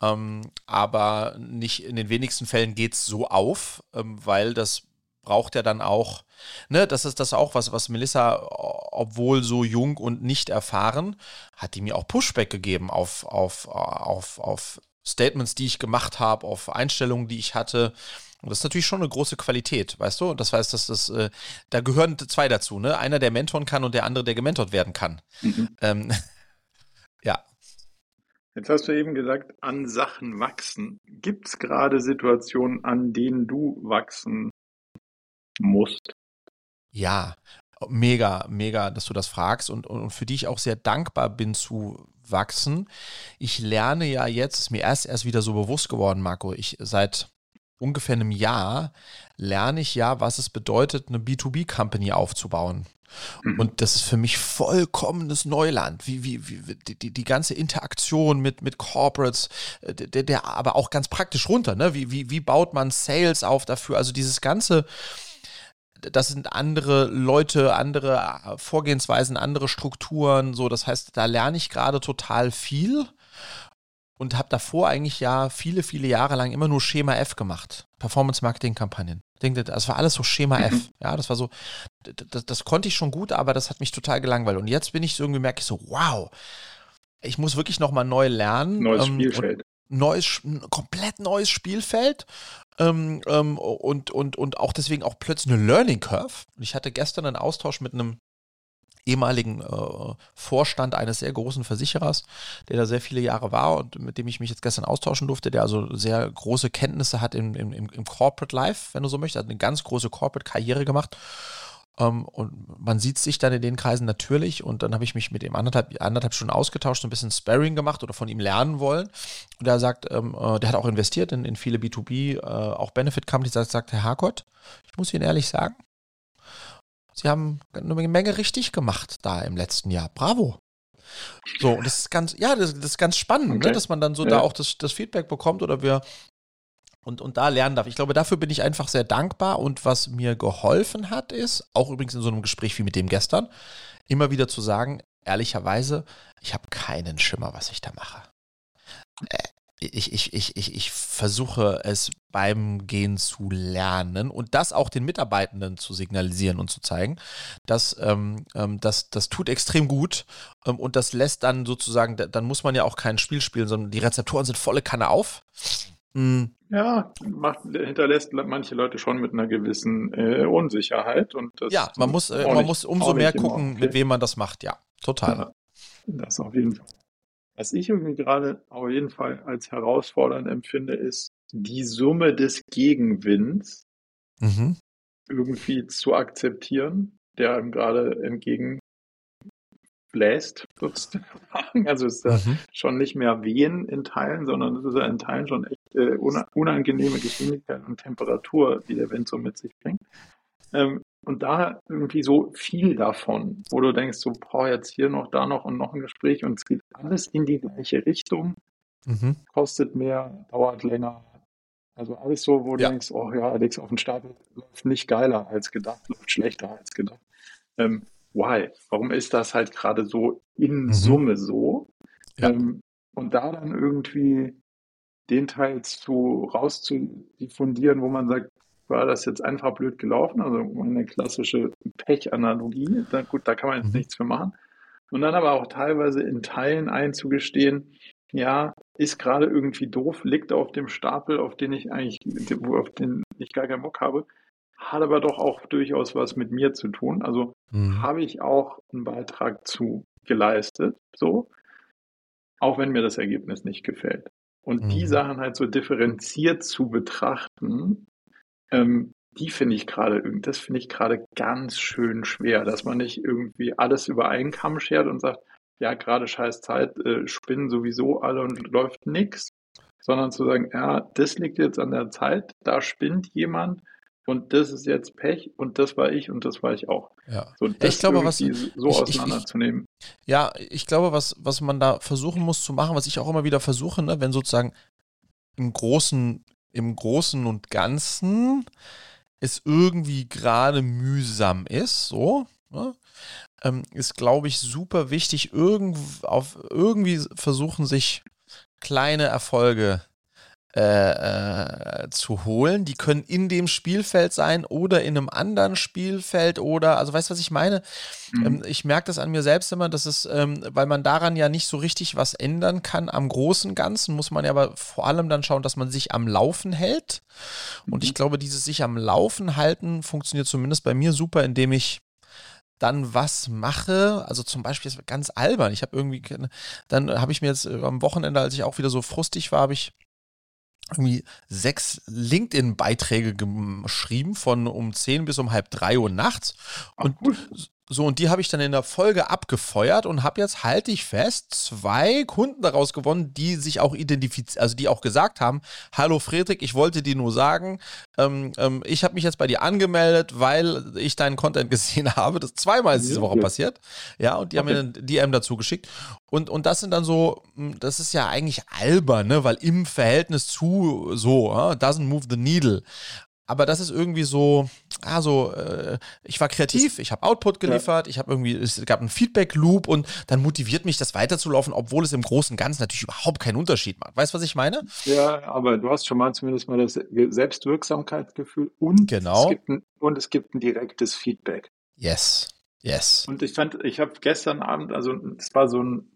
Ähm, aber nicht in den wenigsten Fällen geht es so auf, ähm, weil das braucht ja dann auch, ne, das ist das auch, was, was Melissa, obwohl so jung und nicht erfahren, hat die mir auch Pushback gegeben auf, auf, auf, auf Statements, die ich gemacht habe, auf Einstellungen, die ich hatte. Und das ist natürlich schon eine große Qualität, weißt du? Und das heißt, dass das, äh, da gehören zwei dazu, ne? Einer, der mentoren kann und der andere, der gementort werden kann. Mhm. Ähm, ja. Jetzt hast du eben gesagt, an Sachen wachsen. Gibt es gerade Situationen, an denen du wachsen musst? Ja, mega, mega, dass du das fragst und, und für die ich auch sehr dankbar bin zu wachsen. Ich lerne ja jetzt, ist mir erst erst wieder so bewusst geworden, Marco. Ich seit ungefähr einem Jahr lerne ich ja, was es bedeutet, eine B2B-Company aufzubauen. Mhm. Und das ist für mich vollkommenes Neuland. Wie, wie, wie die, die ganze Interaktion mit, mit Corporates, äh, der, der aber auch ganz praktisch runter. Ne? Wie, wie, wie baut man Sales auf dafür? Also dieses ganze, das sind andere Leute, andere äh, Vorgehensweisen, andere Strukturen. So, das heißt, da lerne ich gerade total viel und habe davor eigentlich ja viele, viele Jahre lang immer nur Schema F gemacht. Performance-Marketing-Kampagnen. Das war alles so Schema mhm. F. Ja, das war so, das, das, konnte ich schon gut, aber das hat mich total gelangweilt. Und jetzt bin ich so irgendwie, merke ich so, wow, ich muss wirklich nochmal neu lernen. Neues ähm, Spielfeld. Neues, komplett neues Spielfeld. Ähm, ähm, und, und, und auch deswegen auch plötzlich eine Learning Curve. Und ich hatte gestern einen Austausch mit einem ehemaligen äh, Vorstand eines sehr großen Versicherers, der da sehr viele Jahre war und mit dem ich mich jetzt gestern austauschen durfte, der also sehr große Kenntnisse hat im, im, im Corporate Life, wenn du so möchtest, hat eine ganz große Corporate-Karriere gemacht. Um, ähm, und man sieht sich dann in den Kreisen natürlich und dann habe ich mich mit ihm anderthalb, anderthalb Stunden ausgetauscht, ein bisschen Sparring gemacht oder von ihm lernen wollen. Und er sagt, ähm, äh, der hat auch investiert in, in viele B2B, äh, auch Benefit Companies, sagt, sagt Herr Harkott, ich muss Ihnen ehrlich sagen, Sie haben eine Menge richtig gemacht da im letzten Jahr. Bravo. So, und das ist ganz, ja, das, das ist ganz spannend, ne, okay. ne, dass man dann so ja. da auch das, das Feedback bekommt oder wir und, und da lernen darf. Ich glaube, dafür bin ich einfach sehr dankbar und was mir geholfen hat, ist, auch übrigens in so einem Gespräch wie mit dem gestern, immer wieder zu sagen, ehrlicherweise, ich habe keinen Schimmer, was ich da mache. Ich, ich, ich, ich, ich versuche es beim Gehen zu lernen und das auch den Mitarbeitenden zu signalisieren und zu zeigen, dass ähm, ähm, das, das tut extrem gut ähm, und das lässt dann sozusagen, dann muss man ja auch kein Spiel spielen, sondern die Rezeptoren sind volle Kanne auf. Mhm. Ja, macht, hinterlässt manche Leute schon mit einer gewissen äh, Unsicherheit. Und das ja, man muss, äh, man nicht, muss umso mehr gucken, okay. mit wem man das macht, ja, total. Ja, das auf jeden Fall. Was ich irgendwie gerade auf jeden Fall als herausfordernd empfinde, ist die Summe des Gegenwinds mhm. irgendwie zu akzeptieren, der einem gerade entgegenbläst, sozusagen. Also es ist ja mhm. schon nicht mehr Wehen in Teilen, sondern es ist ja in Teilen schon echt äh, unangenehme Geschwindigkeit und Temperatur, die der Wind so mit sich bringt. Ähm, und da irgendwie so viel davon, wo du denkst, so, boah, jetzt hier noch, da noch und noch ein Gespräch und es geht alles in die gleiche Richtung, mhm. kostet mehr, dauert länger. Also alles so, wo du ja. denkst, oh ja, Alex auf dem Stapel läuft nicht geiler als gedacht, läuft schlechter als gedacht. Ähm, why? Warum ist das halt gerade so in mhm. Summe so? Ja. Ähm, und da dann irgendwie den Teil zu rauszudiffundieren, wo man sagt, war das jetzt einfach blöd gelaufen, also eine klassische Pech-Analogie. Gut, da kann man jetzt mhm. nichts für machen. Und dann aber auch teilweise in Teilen einzugestehen, ja, ist gerade irgendwie doof, liegt auf dem Stapel, auf den ich eigentlich, auf den ich gar keinen Bock habe, hat aber doch auch durchaus was mit mir zu tun. Also mhm. habe ich auch einen Beitrag zu geleistet, so, auch wenn mir das Ergebnis nicht gefällt. Und mhm. die Sachen halt so differenziert zu betrachten, ähm, die finde ich gerade, das finde ich gerade ganz schön schwer, dass man nicht irgendwie alles über einen Kamm schert und sagt, ja, gerade scheiß Zeit, äh, spinnen sowieso alle und läuft nichts, sondern zu sagen, ja, das liegt jetzt an der Zeit, da spinnt jemand und das ist jetzt Pech und das war ich und das war ich auch. Ja. So, ich glaube, was so ich, auseinanderzunehmen. Ich, ich, ja, ich glaube, was, was man da versuchen muss zu machen, was ich auch immer wieder versuche, ne, wenn sozusagen im großen im Großen und Ganzen es irgendwie gerade mühsam ist, so, ne, ähm, ist, glaube ich, super wichtig, irgend, auf, irgendwie versuchen, sich kleine Erfolge äh, äh, zu holen. Die können in dem Spielfeld sein oder in einem anderen Spielfeld oder, also weißt du, was ich meine? Mhm. Ähm, ich merke das an mir selbst immer, dass es, ähm, weil man daran ja nicht so richtig was ändern kann am großen Ganzen, muss man ja aber vor allem dann schauen, dass man sich am Laufen hält. Und mhm. ich glaube, dieses sich am Laufen halten funktioniert zumindest bei mir super, indem ich dann was mache, also zum Beispiel ist ganz albern. Ich habe irgendwie, dann habe ich mir jetzt am Wochenende, als ich auch wieder so frustig war, habe ich irgendwie sechs LinkedIn-Beiträge geschrieben von um 10 bis um halb drei Uhr nachts. Und so, und die habe ich dann in der Folge abgefeuert und habe jetzt, halte ich fest, zwei Kunden daraus gewonnen, die sich auch identifizieren, also die auch gesagt haben, hallo Friedrich, ich wollte dir nur sagen, ähm, ähm, ich habe mich jetzt bei dir angemeldet, weil ich deinen Content gesehen habe. Das zweimal ist diese Woche passiert. Ja, und die okay. haben mir eine DM dazu geschickt. Und, und das sind dann so, hm, das ist ja eigentlich albern, ne? weil im Verhältnis zu so, uh, doesn't move the needle aber das ist irgendwie so, also äh, ich war kreativ, ich habe Output geliefert, ja. ich habe irgendwie, es gab einen Feedback-Loop und dann motiviert mich das weiterzulaufen, obwohl es im Großen und Ganzen natürlich überhaupt keinen Unterschied macht. Weißt du, was ich meine? Ja, aber du hast schon mal zumindest mal das Selbstwirksamkeitsgefühl und, genau. es, gibt ein, und es gibt ein direktes Feedback. Yes. Yes. Und ich fand, ich habe gestern Abend, also es war so ein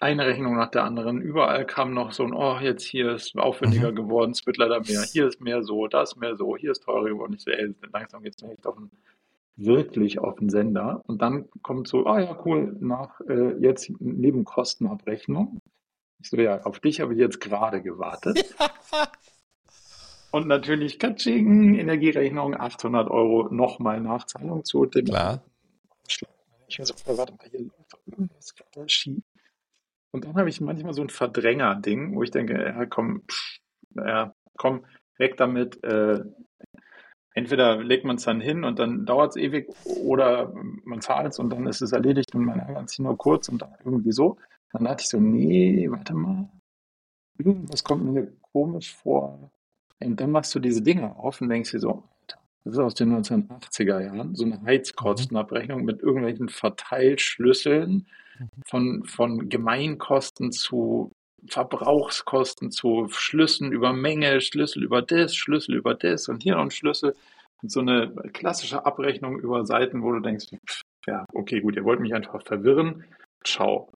eine Rechnung nach der anderen. Überall kam noch so ein, oh, jetzt hier ist aufwendiger mhm. geworden, es wird leider mehr. Hier ist mehr so, das mehr so, hier ist teurer geworden. Ich so, ey, langsam geht's mir echt auf den, wirklich auf den Sender. Und dann kommt so, ah ja, cool, nach äh, jetzt Nebenkostenabrechnung. Ich so, ja, auf dich habe ich jetzt gerade gewartet. Und natürlich Katsching, Energierechnung, 800 Euro nochmal Nachzahlung zu dem. Klar. Ich so, warte mal, hier läuft irgendwas gerade schief. Und dann habe ich manchmal so ein Verdränger-Ding, wo ich denke, ja, komm, ja, komm, weg damit. Äh, entweder legt man es dann hin und dann dauert es ewig oder man zahlt es und dann ist es erledigt und man ärgert sich nur kurz und dann irgendwie so. Dann dachte ich so, nee, warte mal, irgendwas kommt mir komisch vor. Und dann machst du diese Dinge auf und denkst dir so, das ist aus den 1980er Jahren, so eine Heizkostenabrechnung mit irgendwelchen Verteilschlüsseln von, von Gemeinkosten zu Verbrauchskosten zu Schlüsseln über Menge, Schlüssel über das, Schlüssel über das und hier noch ein Schlüssel. Und so eine klassische Abrechnung über Seiten, wo du denkst, ja, okay, gut, ihr wollt mich einfach verwirren. Ciao.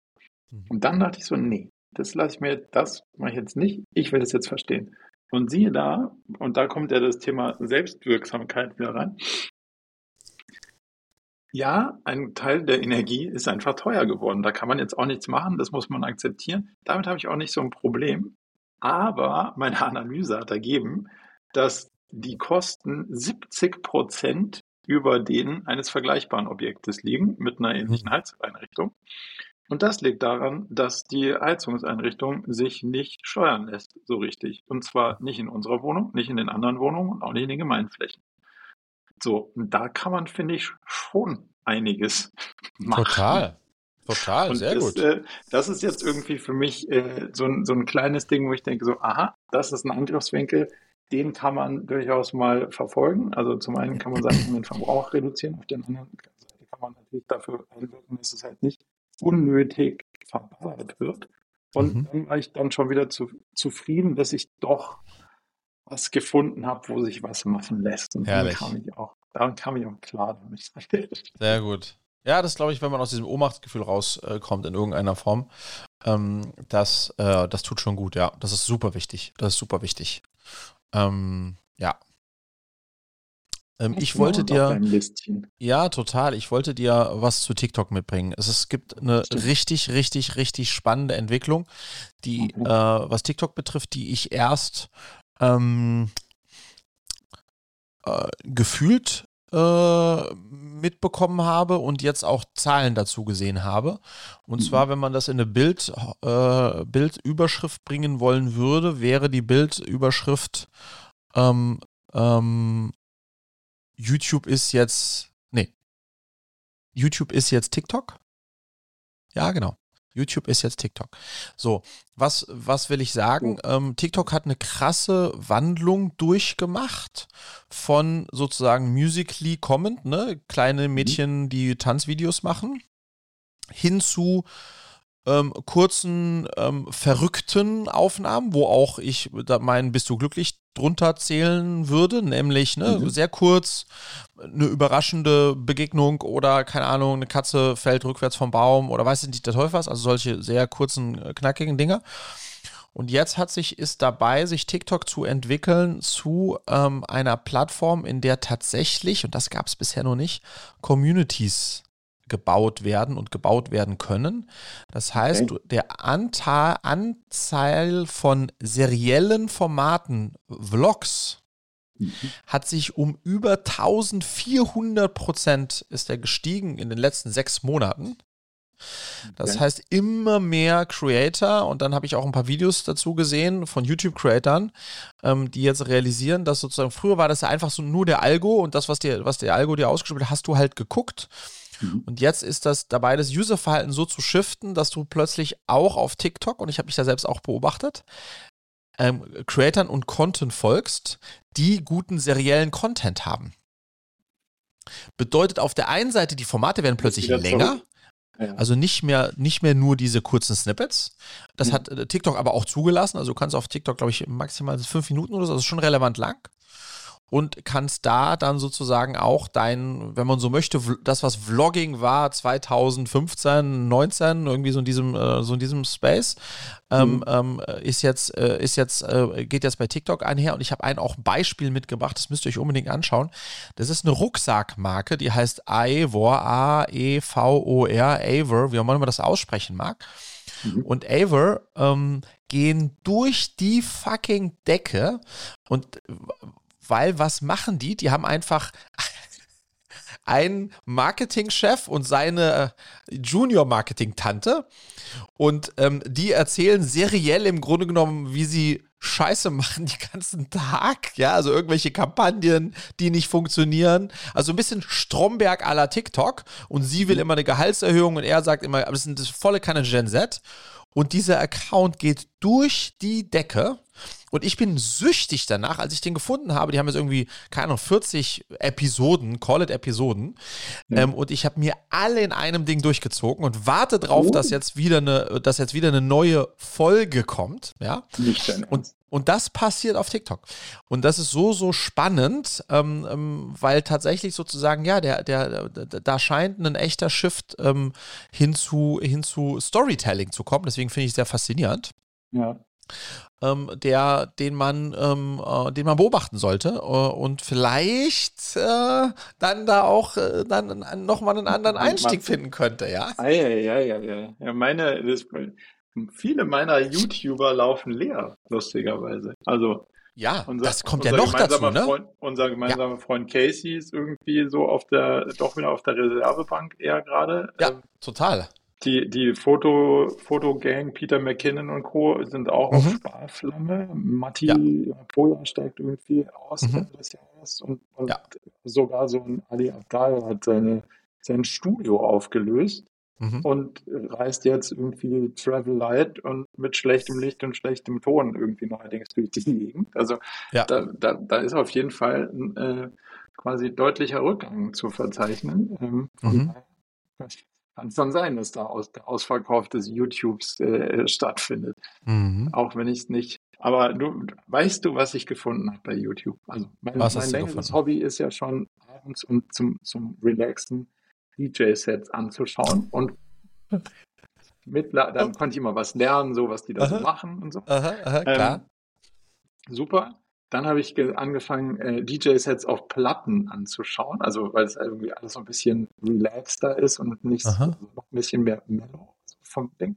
Mhm. Und dann dachte ich so, nee, das lasse ich mir, das mache ich jetzt nicht. Ich will das jetzt verstehen. Und siehe da, und da kommt ja das Thema Selbstwirksamkeit wieder rein. Ja, ein Teil der Energie ist einfach teuer geworden. Da kann man jetzt auch nichts machen, das muss man akzeptieren. Damit habe ich auch nicht so ein Problem. Aber meine Analyse hat ergeben, dass die Kosten 70 Prozent über denen eines vergleichbaren Objektes liegen mit einer ähnlichen mhm. Heizeinrichtung. Und das liegt daran, dass die Heizungseinrichtung sich nicht steuern lässt so richtig. Und zwar nicht in unserer Wohnung, nicht in den anderen Wohnungen und auch nicht in den Gemeinflächen. So, und da kann man, finde ich, schon einiges machen. Total. Total, und sehr das, gut. Äh, das ist jetzt irgendwie für mich äh, so, ein, so ein kleines Ding, wo ich denke, so, aha, das ist ein Angriffswinkel, den kann man durchaus mal verfolgen. Also zum einen kann man sagen, den Verbrauch reduzieren, auf der anderen Seite kann man natürlich dafür einwirken, dass es halt nicht unnötig verballert wird. Und mhm. dann war ich dann schon wieder zu, zufrieden, dass ich doch was gefunden habe, wo sich was machen lässt. Und Herrlich. dann kam ich auch, daran kam ich auch klar. Sehr gut. Ja, das glaube ich, wenn man aus diesem Ohnmachtsgefühl rauskommt äh, in irgendeiner Form, ähm, das, äh, das tut schon gut, ja. Das ist super wichtig. Das ist super wichtig. Ähm, ja. Ähm, ich wollte dir. Ja, total. Ich wollte dir was zu TikTok mitbringen. Es, es gibt eine Stimmt. richtig, richtig, richtig spannende Entwicklung, die, mhm. äh, was TikTok betrifft, die ich erst ähm, äh, gefühlt äh, mitbekommen habe und jetzt auch Zahlen dazu gesehen habe. Und mhm. zwar, wenn man das in eine Bild, äh, Bildüberschrift bringen wollen würde, wäre die Bildüberschrift ähm, ähm, YouTube ist jetzt, nee, YouTube ist jetzt TikTok. Ja, genau. YouTube ist jetzt TikTok. So, was, was will ich sagen? Ähm, TikTok hat eine krasse Wandlung durchgemacht von sozusagen musically kommend, ne? Kleine mhm. Mädchen, die Tanzvideos machen, hin zu ähm, kurzen, ähm, verrückten Aufnahmen, wo auch ich meinen Bist du glücklich drunter zählen würde, nämlich ne, mhm. sehr kurz eine überraschende Begegnung oder keine Ahnung, eine Katze fällt rückwärts vom Baum oder weiß ich nicht der Teufel was, also solche sehr kurzen, äh, knackigen Dinge. Und jetzt hat sich, ist dabei, sich TikTok zu entwickeln zu ähm, einer Plattform, in der tatsächlich, und das gab es bisher noch nicht, Communities gebaut werden und gebaut werden können. Das heißt, okay. der Anteil, Anzahl von seriellen Formaten, Vlogs, mhm. hat sich um über 1400 Prozent ist er gestiegen in den letzten sechs Monaten. Das okay. heißt, immer mehr Creator, und dann habe ich auch ein paar Videos dazu gesehen von YouTube-Creatern, ähm, die jetzt realisieren, dass sozusagen, früher war das ja einfach so nur der Algo und das, was, dir, was der Algo dir ausgespielt hat, hast du halt geguckt. Mhm. Und jetzt ist das dabei, das Userverhalten so zu shiften, dass du plötzlich auch auf TikTok, und ich habe mich da selbst auch beobachtet, ähm, Creatern und Content folgst, die guten seriellen Content haben. Bedeutet auf der einen Seite, die Formate werden plötzlich länger. Zurück. Also nicht mehr, nicht mehr nur diese kurzen Snippets. Das mhm. hat äh, TikTok aber auch zugelassen. Also du kannst auf TikTok, glaube ich, maximal fünf Minuten oder so, also schon relevant lang und kannst da dann sozusagen auch dein, wenn man so möchte, das, was Vlogging war 2015, 19, irgendwie so in diesem, äh, so in diesem Space, ähm, mhm. ähm, ist jetzt, äh, ist jetzt, äh, geht jetzt bei TikTok einher und ich habe ein auch ein Beispiel mitgebracht, das müsst ihr euch unbedingt anschauen. Das ist eine Rucksackmarke, die heißt Ivor, A-E-V-O-R, Avor, wie auch immer man das aussprechen mag. Mhm. Und Avor ähm, gehen durch die fucking Decke und weil was machen die? Die haben einfach einen Marketingchef und seine äh, Junior-Marketing-Tante und ähm, die erzählen seriell im Grunde genommen, wie sie Scheiße machen den ganzen Tag, ja, also irgendwelche Kampagnen, die nicht funktionieren. Also ein bisschen Stromberg à la TikTok und sie will mhm. immer eine Gehaltserhöhung und er sagt immer, aber das sind das volle keine Gen Z. Und dieser Account geht durch die Decke und ich bin süchtig danach, als ich den gefunden habe. Die haben jetzt irgendwie, keine Ahnung, 40 Episoden, Call-It-Episoden. Mhm. Ähm, und ich habe mir alle in einem Ding durchgezogen und warte drauf, oh. dass jetzt wieder eine, dass jetzt wieder eine neue Folge kommt. Ja. Nicht und, und das passiert auf TikTok. Und das ist so, so spannend, ähm, ähm, weil tatsächlich sozusagen, ja, der, der, da scheint ein echter Shift ähm, hin, zu, hin zu Storytelling zu kommen. Deswegen finde ich es sehr faszinierend. Ja ähm, der, den man, ähm, äh, den man beobachten sollte äh, und vielleicht äh, dann da auch äh, dann nochmal einen anderen Einstieg finden könnte, ja? Ja, ja, ja, ja. ja meine, das, viele meiner YouTuber laufen leer, lustigerweise. Also ja, unser, das kommt ja noch dazu, ne? Freund, unser gemeinsamer ja. Freund Casey ist irgendwie so auf der, doch wieder auf der Reservebank eher gerade. Ja, ähm, total die, die Foto, Fotogang, Peter McKinnon und Co. sind auch mhm. auf Sparflamme. Matti ja. Pola steigt irgendwie aus mhm. des Jahres und, und ja. sogar so ein Ali Abdal hat seine, sein Studio aufgelöst mhm. und reist jetzt irgendwie Travel Light und mit schlechtem Licht und schlechtem Ton irgendwie neuerdings durch die Gegend. Also ja. da, da, da ist auf jeden Fall ein äh, quasi deutlicher Rückgang zu verzeichnen. Ähm, mhm. Kann es dann sein, dass da aus, der Ausverkauf des YouTubes äh, stattfindet. Mhm. Auch wenn ich es nicht. Aber du weißt du, was ich gefunden habe bei YouTube? Also mein, was mein längeres Hobby ist ja schon abends und zum, zum Relaxen DJ-Sets anzuschauen und mit, dann oh. konnte ich immer was lernen, so was die da aha. so machen und so. Aha, aha, klar. Ähm, super. Dann habe ich angefangen, äh, DJ-Sets auf Platten anzuschauen, also weil es irgendwie alles so ein bisschen relaxter ist und nicht so, noch ein bisschen mehr mellow vom Ding.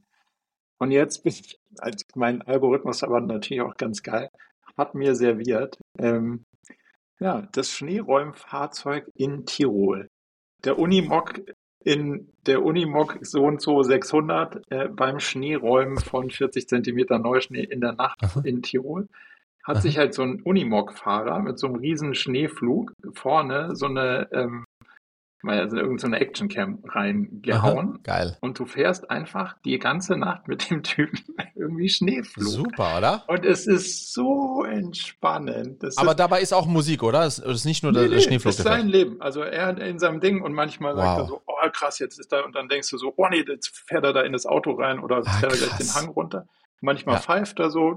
Und jetzt bin ich, als mein Algorithmus aber natürlich auch ganz geil, hat mir serviert, ähm, ja, das Schneeräumfahrzeug in Tirol. Der Unimog in der Unimog so und so 600 äh, beim Schneeräumen von 40 Zentimeter Neuschnee in der Nacht Aha. in Tirol hat sich halt so ein Unimog-Fahrer mit so einem riesen Schneeflug vorne so eine, ähm, also irgendeine so Actioncam reingehauen. Aha, geil. Und du fährst einfach die ganze Nacht mit dem Typen irgendwie Schneeflug. Super, oder? Und es ist so entspannend. Das Aber ist, dabei ist auch Musik, oder? Es ist nicht nur der, nee, der Schneeflug. Das ist sein Leben. Also er in seinem Ding und manchmal wow. sagt er so, oh, oh krass, jetzt ist da, und dann denkst du so, oh nee, jetzt fährt er da in das Auto rein oder ah, fährt er gleich den Hang runter. Manchmal ja. pfeift er so,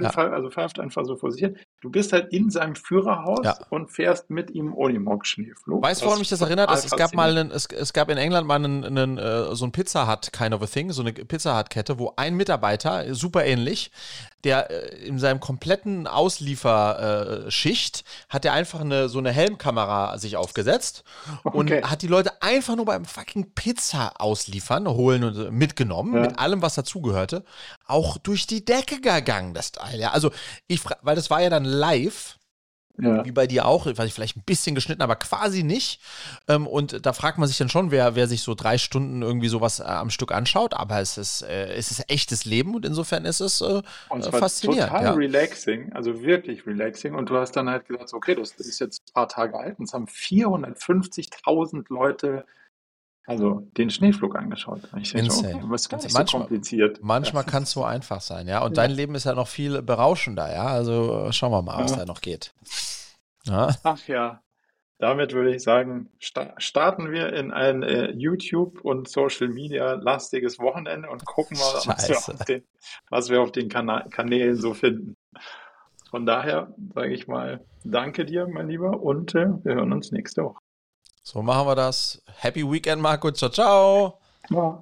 ja. also pfeift einfach so vor sich hin. Du bist halt in seinem Führerhaus ja. und fährst mit ihm Unimog-Schneeflug. Weißt du, woran mich das erinnert? Es, es gab mal einen, es, es, gab in England mal einen, einen äh, so ein Pizza Hut kind of a thing, so eine Pizza Hut Kette, wo ein Mitarbeiter, super ähnlich, der äh, in seinem kompletten Auslieferschicht hat er einfach eine, so eine Helmkamera sich aufgesetzt okay. und hat die Leute einfach nur beim fucking Pizza ausliefern, holen und äh, mitgenommen, mit allem, was dazugehörte. Auch durch die Decke gegangen, das Teil. Ja, also ich weil das war ja dann live. Ja. Wie bei dir auch, vielleicht ein bisschen geschnitten, aber quasi nicht. Ähm, und da fragt man sich dann schon, wer, wer sich so drei Stunden irgendwie sowas äh, am Stück anschaut. Aber es ist, äh, es ist echtes Leben und insofern ist es äh, und es faszinierend. Total ja. relaxing, also wirklich relaxing. Und du hast dann halt gesagt, okay, das ist jetzt ein paar Tage alt und es haben 450.000 Leute also den Schneeflug angeschaut. Ich denke, okay, was ganz manchmal, so kompliziert. Manchmal kann es so einfach sein, ja. Und ja. dein Leben ist ja noch viel berauschender, ja. Also äh, schauen wir mal, was ja. da noch geht. Ach ja. Damit würde ich sagen, starten wir in ein äh, YouTube und Social Media lastiges Wochenende und gucken mal, was wir, auf den, was wir auf den Kana Kanälen so finden. Von daher sage ich mal, danke dir, mein Lieber, und äh, wir hören uns nächste Woche. So machen wir das. Happy Weekend, Marco. Ciao, ciao. Ja.